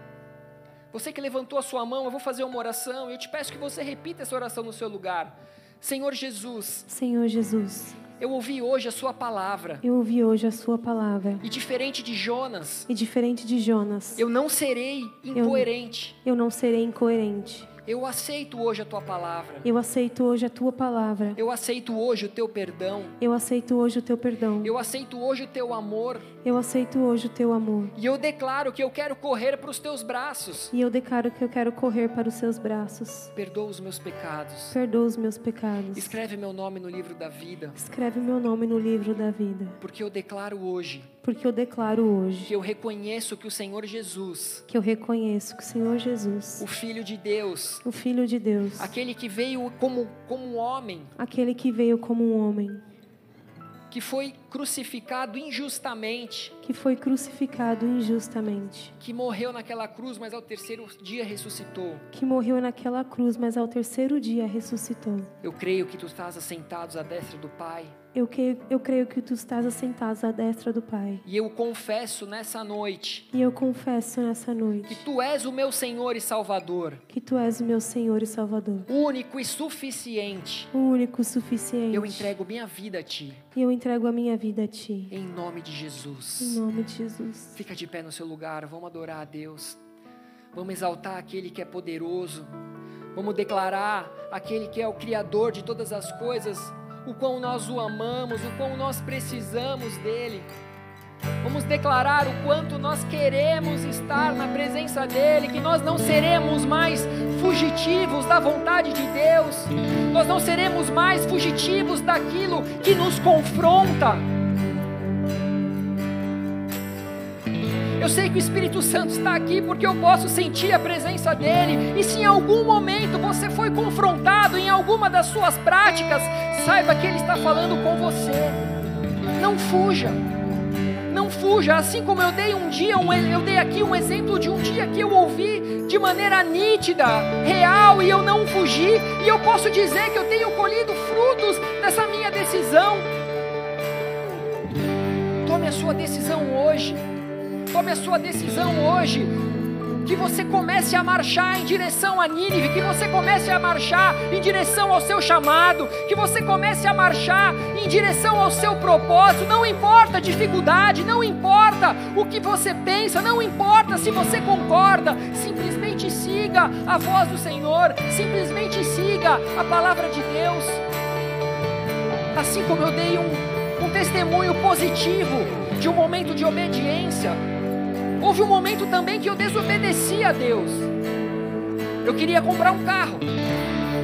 S1: Você que levantou a sua mão, eu vou fazer uma oração, eu te peço que você repita essa oração no seu lugar. Senhor Jesus,
S2: Senhor Jesus,
S1: eu ouvi hoje a sua palavra.
S2: eu ouvi hoje a sua palavra.
S1: E diferente de Jonas,
S2: E diferente de Jonas,
S1: eu não serei incoerente.
S2: eu não serei incoerente.
S1: Eu aceito hoje a tua palavra.
S2: Eu aceito hoje a tua palavra.
S1: Eu aceito hoje o teu perdão.
S2: Eu aceito hoje o teu perdão.
S1: Eu aceito hoje o teu amor.
S2: Eu aceito hoje o teu amor.
S1: E eu declaro que eu quero correr para os teus braços.
S2: E eu declaro que eu quero correr para os seus braços.
S1: Perdoa os meus pecados.
S2: Perdoa os meus pecados.
S1: Escreve meu nome no livro da vida.
S2: Escreve meu nome no livro da vida.
S1: Porque eu declaro hoje
S2: Porque eu declaro hoje
S1: que eu reconheço que o Senhor Jesus,
S2: que eu reconheço que o Senhor Jesus,
S1: o Filho de Deus,
S2: o Filho de Deus,
S1: aquele que veio como, como um homem,
S2: aquele que veio como um homem,
S1: que foi crucificado injustamente,
S2: que foi crucificado injustamente,
S1: que morreu naquela cruz, mas ao terceiro dia ressuscitou.
S2: que morreu naquela cruz, mas ao terceiro dia ressuscitou.
S1: Eu creio que tu estás assentados à destra do Pai.
S2: Eu, que, eu creio que tu estás assentado à destra do Pai.
S1: E eu confesso nessa noite
S2: E eu confesso nessa
S1: que
S2: noite
S1: tu és o meu Senhor e Salvador,
S2: que tu és o meu Senhor e Salvador,
S1: único e suficiente.
S2: único suficiente.
S1: Eu entrego minha vida a ti,
S2: E eu entrego a minha vida a ti.
S1: em nome de
S2: Em
S1: Jesus.
S2: nome de Jesus.
S1: Fica de pé no seu lugar, vamos adorar a Deus. Vamos exaltar aquele que é poderoso. Vamos declarar aquele que é o Criador de todas as coisas, o quão nós o amamos, o quão nós precisamos dele. Vamos declarar o quanto nós queremos estar na presença dele, que nós não seremos mais fugitivos da vontade de Deus, nós não seremos mais fugitivos daquilo que nos confronta. Eu sei que o Espírito Santo está aqui porque eu posso sentir a presença dele. E se em algum momento você foi confrontado em alguma das suas práticas, saiba que ele está falando com você. Não fuja. Não fuja, assim como eu dei um dia, um, eu dei aqui um exemplo de um dia que eu ouvi de maneira nítida, real, e eu não fugi, e eu posso dizer que eu tenho colhido frutos dessa minha decisão. Tome a sua decisão hoje. Tome a sua decisão hoje. Que você comece a marchar em direção a Nínive, que você comece a marchar em direção ao seu chamado, que você comece a marchar em direção ao seu propósito. Não importa a dificuldade, não importa o que você pensa, não importa se você concorda, simplesmente siga a voz do Senhor, simplesmente siga a palavra de Deus. Assim como eu dei um, um testemunho positivo de um momento de obediência. Houve um momento também que eu desobedeci a Deus. Eu queria comprar um carro.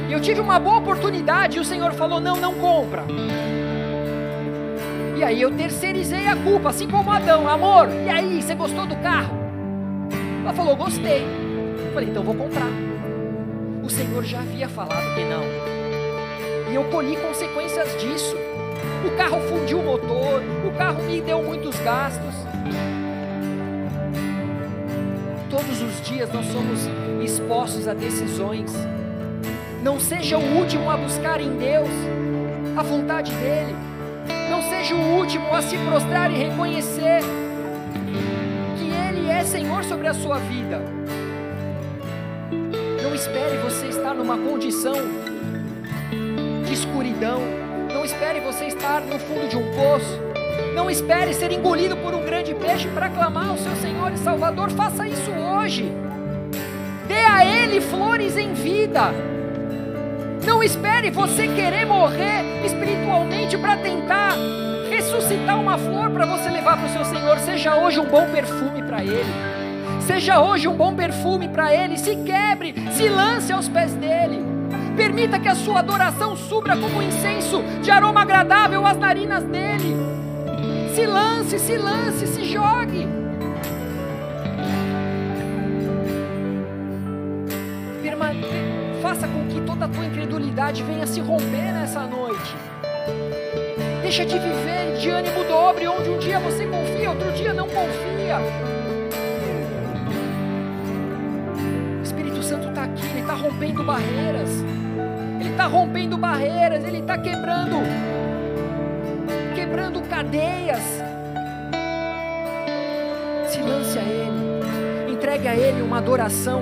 S1: E eu tive uma boa oportunidade e o Senhor falou: não, não compra. E aí eu terceirizei a culpa, assim como Adão. Amor, e aí, você gostou do carro? Ela falou: gostei. Eu falei: então vou comprar. O Senhor já havia falado que não. E eu colhi consequências disso. O carro fundiu o motor, o carro me deu muitos gastos. Todos os dias nós somos expostos a decisões. Não seja o último a buscar em Deus a vontade dEle. Não seja o último a se prostrar e reconhecer que Ele é Senhor sobre a sua vida. Não espere você estar numa condição de escuridão. Não espere você estar no fundo de um poço. Não espere ser engolido por um peixe para clamar ao seu Senhor e Salvador. Faça isso hoje. Dê a Ele flores em vida. Não espere você querer morrer espiritualmente para tentar ressuscitar uma flor para você levar para o seu Senhor. Seja hoje um bom perfume para Ele. Seja hoje um bom perfume para Ele. Se quebre, se lance aos pés dele. Permita que a sua adoração subra como incenso de aroma agradável às narinas dele. Se lance, se lance, se jogue. Faça com que toda a tua incredulidade venha se romper nessa noite. Deixa de viver de ânimo dobre, onde um dia você confia, outro dia não confia. Santo está aqui, ele está rompendo barreiras. Ele está rompendo barreiras, ele está quebrando, quebrando cadeias. Se lance a Ele, entregue a Ele uma adoração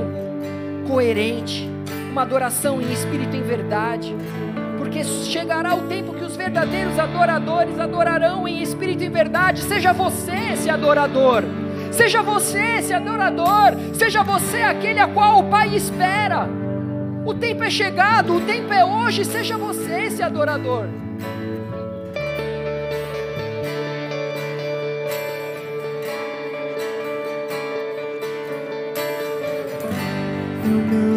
S1: coerente, uma adoração em espírito e em verdade, porque chegará o tempo que os verdadeiros adoradores adorarão em espírito e em verdade. Seja você esse adorador. Seja você esse adorador, seja você aquele a qual o Pai espera. O tempo é chegado, o tempo é hoje, seja você esse adorador.
S2: know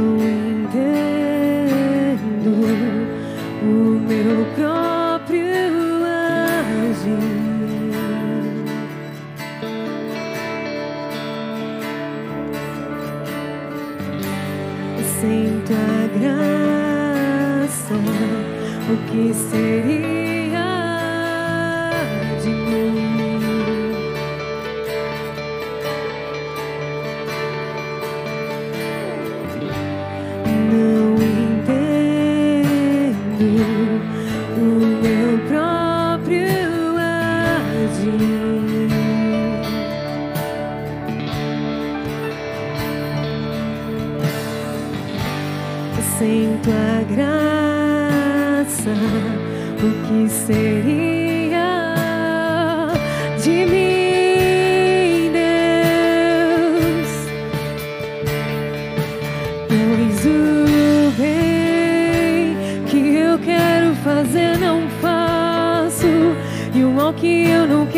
S2: sem tua graça, o que seria de mim? não quero.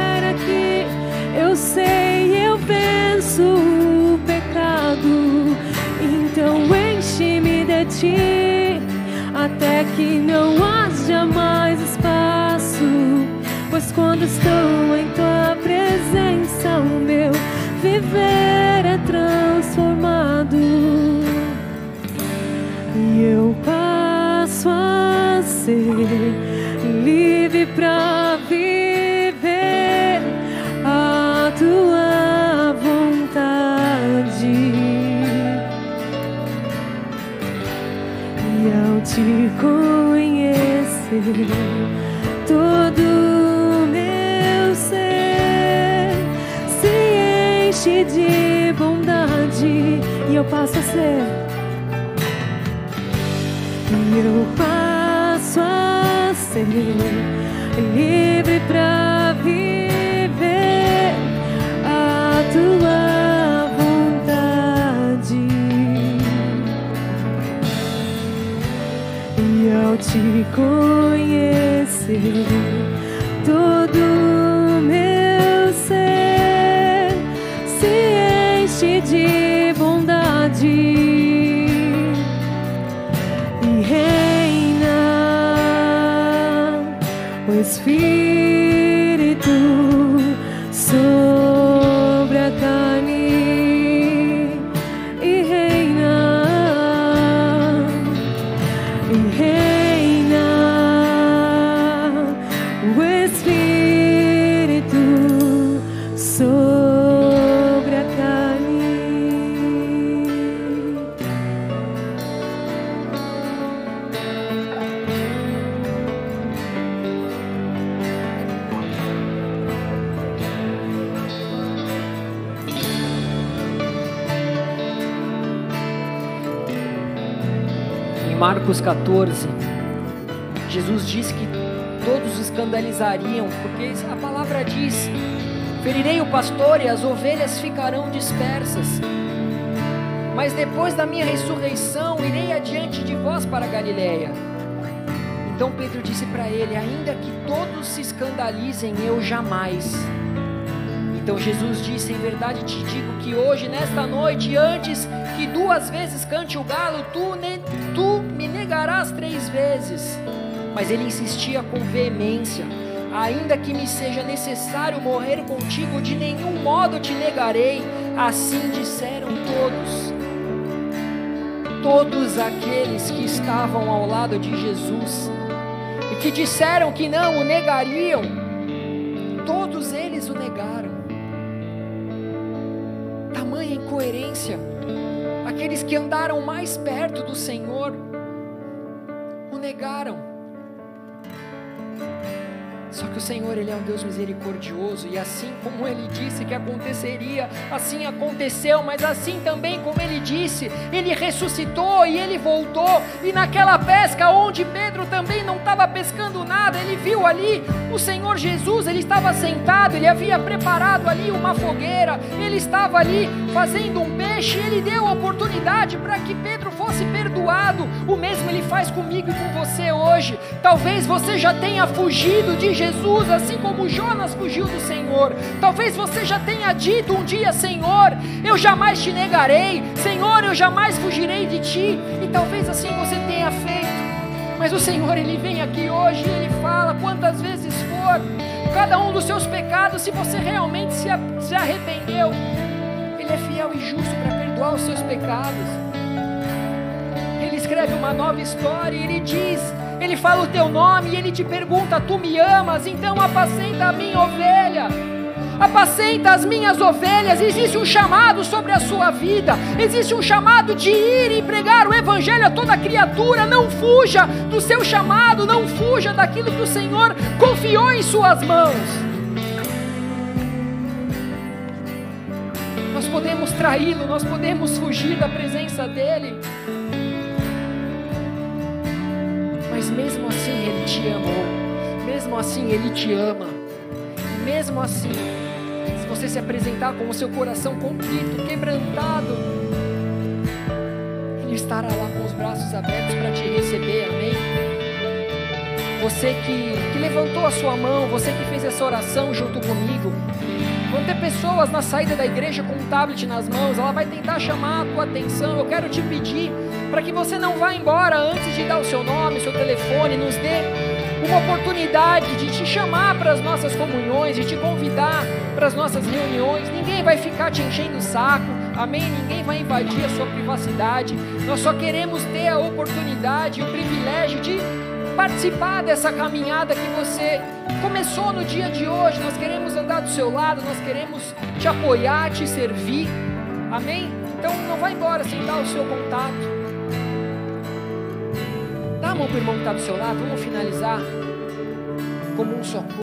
S2: ti, até que não haja mais espaço. Pois quando estou em tua presença, o meu viver todo meu ser se enche de bondade e eu passo a ser, e eu passo a ser livre para viver a tua ao te conhecer, todo
S1: 14, Jesus disse que todos escandalizariam, porque a palavra diz: ferirei o pastor e as ovelhas ficarão dispersas. Mas depois da minha ressurreição, irei adiante de vós para Galiléia. Então Pedro disse para ele: Ainda que todos se escandalizem, eu jamais. Então Jesus disse: Em verdade te digo que hoje, nesta noite, antes que duas vezes cante o galo, tu, negarás três vezes. Mas ele insistia com veemência: Ainda que me seja necessário morrer contigo, de nenhum modo te negarei. Assim disseram todos. Todos aqueles que estavam ao lado de Jesus e que disseram que não o negariam, todos eles o negaram. Tamanha incoerência. Aqueles que andaram mais perto do Senhor negaram. Só que o Senhor, Ele é um Deus misericordioso, e assim como Ele disse que aconteceria, assim aconteceu, mas assim também como Ele disse, Ele ressuscitou e Ele voltou, e naquela pesca onde Pedro também não estava pescando nada, ele viu ali o Senhor Jesus, ele estava sentado, ele havia preparado ali uma fogueira, ele estava ali fazendo um peixe, ele deu a oportunidade para que Pedro fosse perdoado, o mesmo Ele faz comigo e com você hoje. Talvez você já tenha fugido de Jesus, assim como Jonas fugiu do Senhor. Talvez você já tenha dito um dia, Senhor, eu jamais te negarei, Senhor, eu jamais fugirei de ti. E talvez assim você tenha feito. Mas o Senhor, Ele vem aqui hoje e Ele fala quantas vezes for, cada um dos seus pecados, se você realmente se, se arrependeu, Ele é fiel e justo para perdoar os seus pecados. Ele escreve uma nova história e Ele diz: ele fala o teu nome e ele te pergunta: Tu me amas? Então apacenta a minha ovelha. Apacenta as minhas ovelhas. Existe um chamado sobre a sua vida. Existe um chamado de ir e pregar o evangelho a toda criatura. Não fuja do seu chamado. Não fuja daquilo que o Senhor confiou em suas mãos. Podemos traí-lo, nós podemos fugir da presença dele. Mas mesmo assim Ele te amou, mesmo assim Ele te ama, mesmo assim, se você se apresentar com o seu coração contrito, quebrantado, Ele estará lá com os braços abertos para te receber, amém? Você que, que levantou a sua mão, você que fez essa oração junto comigo, Vão ter pessoas na saída da igreja com um tablet nas mãos, ela vai tentar chamar a tua atenção. Eu quero te pedir para que você não vá embora antes de dar o seu nome, o seu telefone, nos dê uma oportunidade de te chamar para as nossas comunhões, de te convidar para as nossas reuniões. Ninguém vai ficar te enchendo o saco, amém? Ninguém vai invadir a sua privacidade. Nós só queremos ter a oportunidade e o privilégio de participar dessa caminhada que você começou no dia de hoje. Nós queremos andar do seu lado, nós queremos te apoiar, te servir. Amém? Então não vá embora sem dar o seu contato. Dá a mão para o irmão que está do seu lado, vamos finalizar como um só.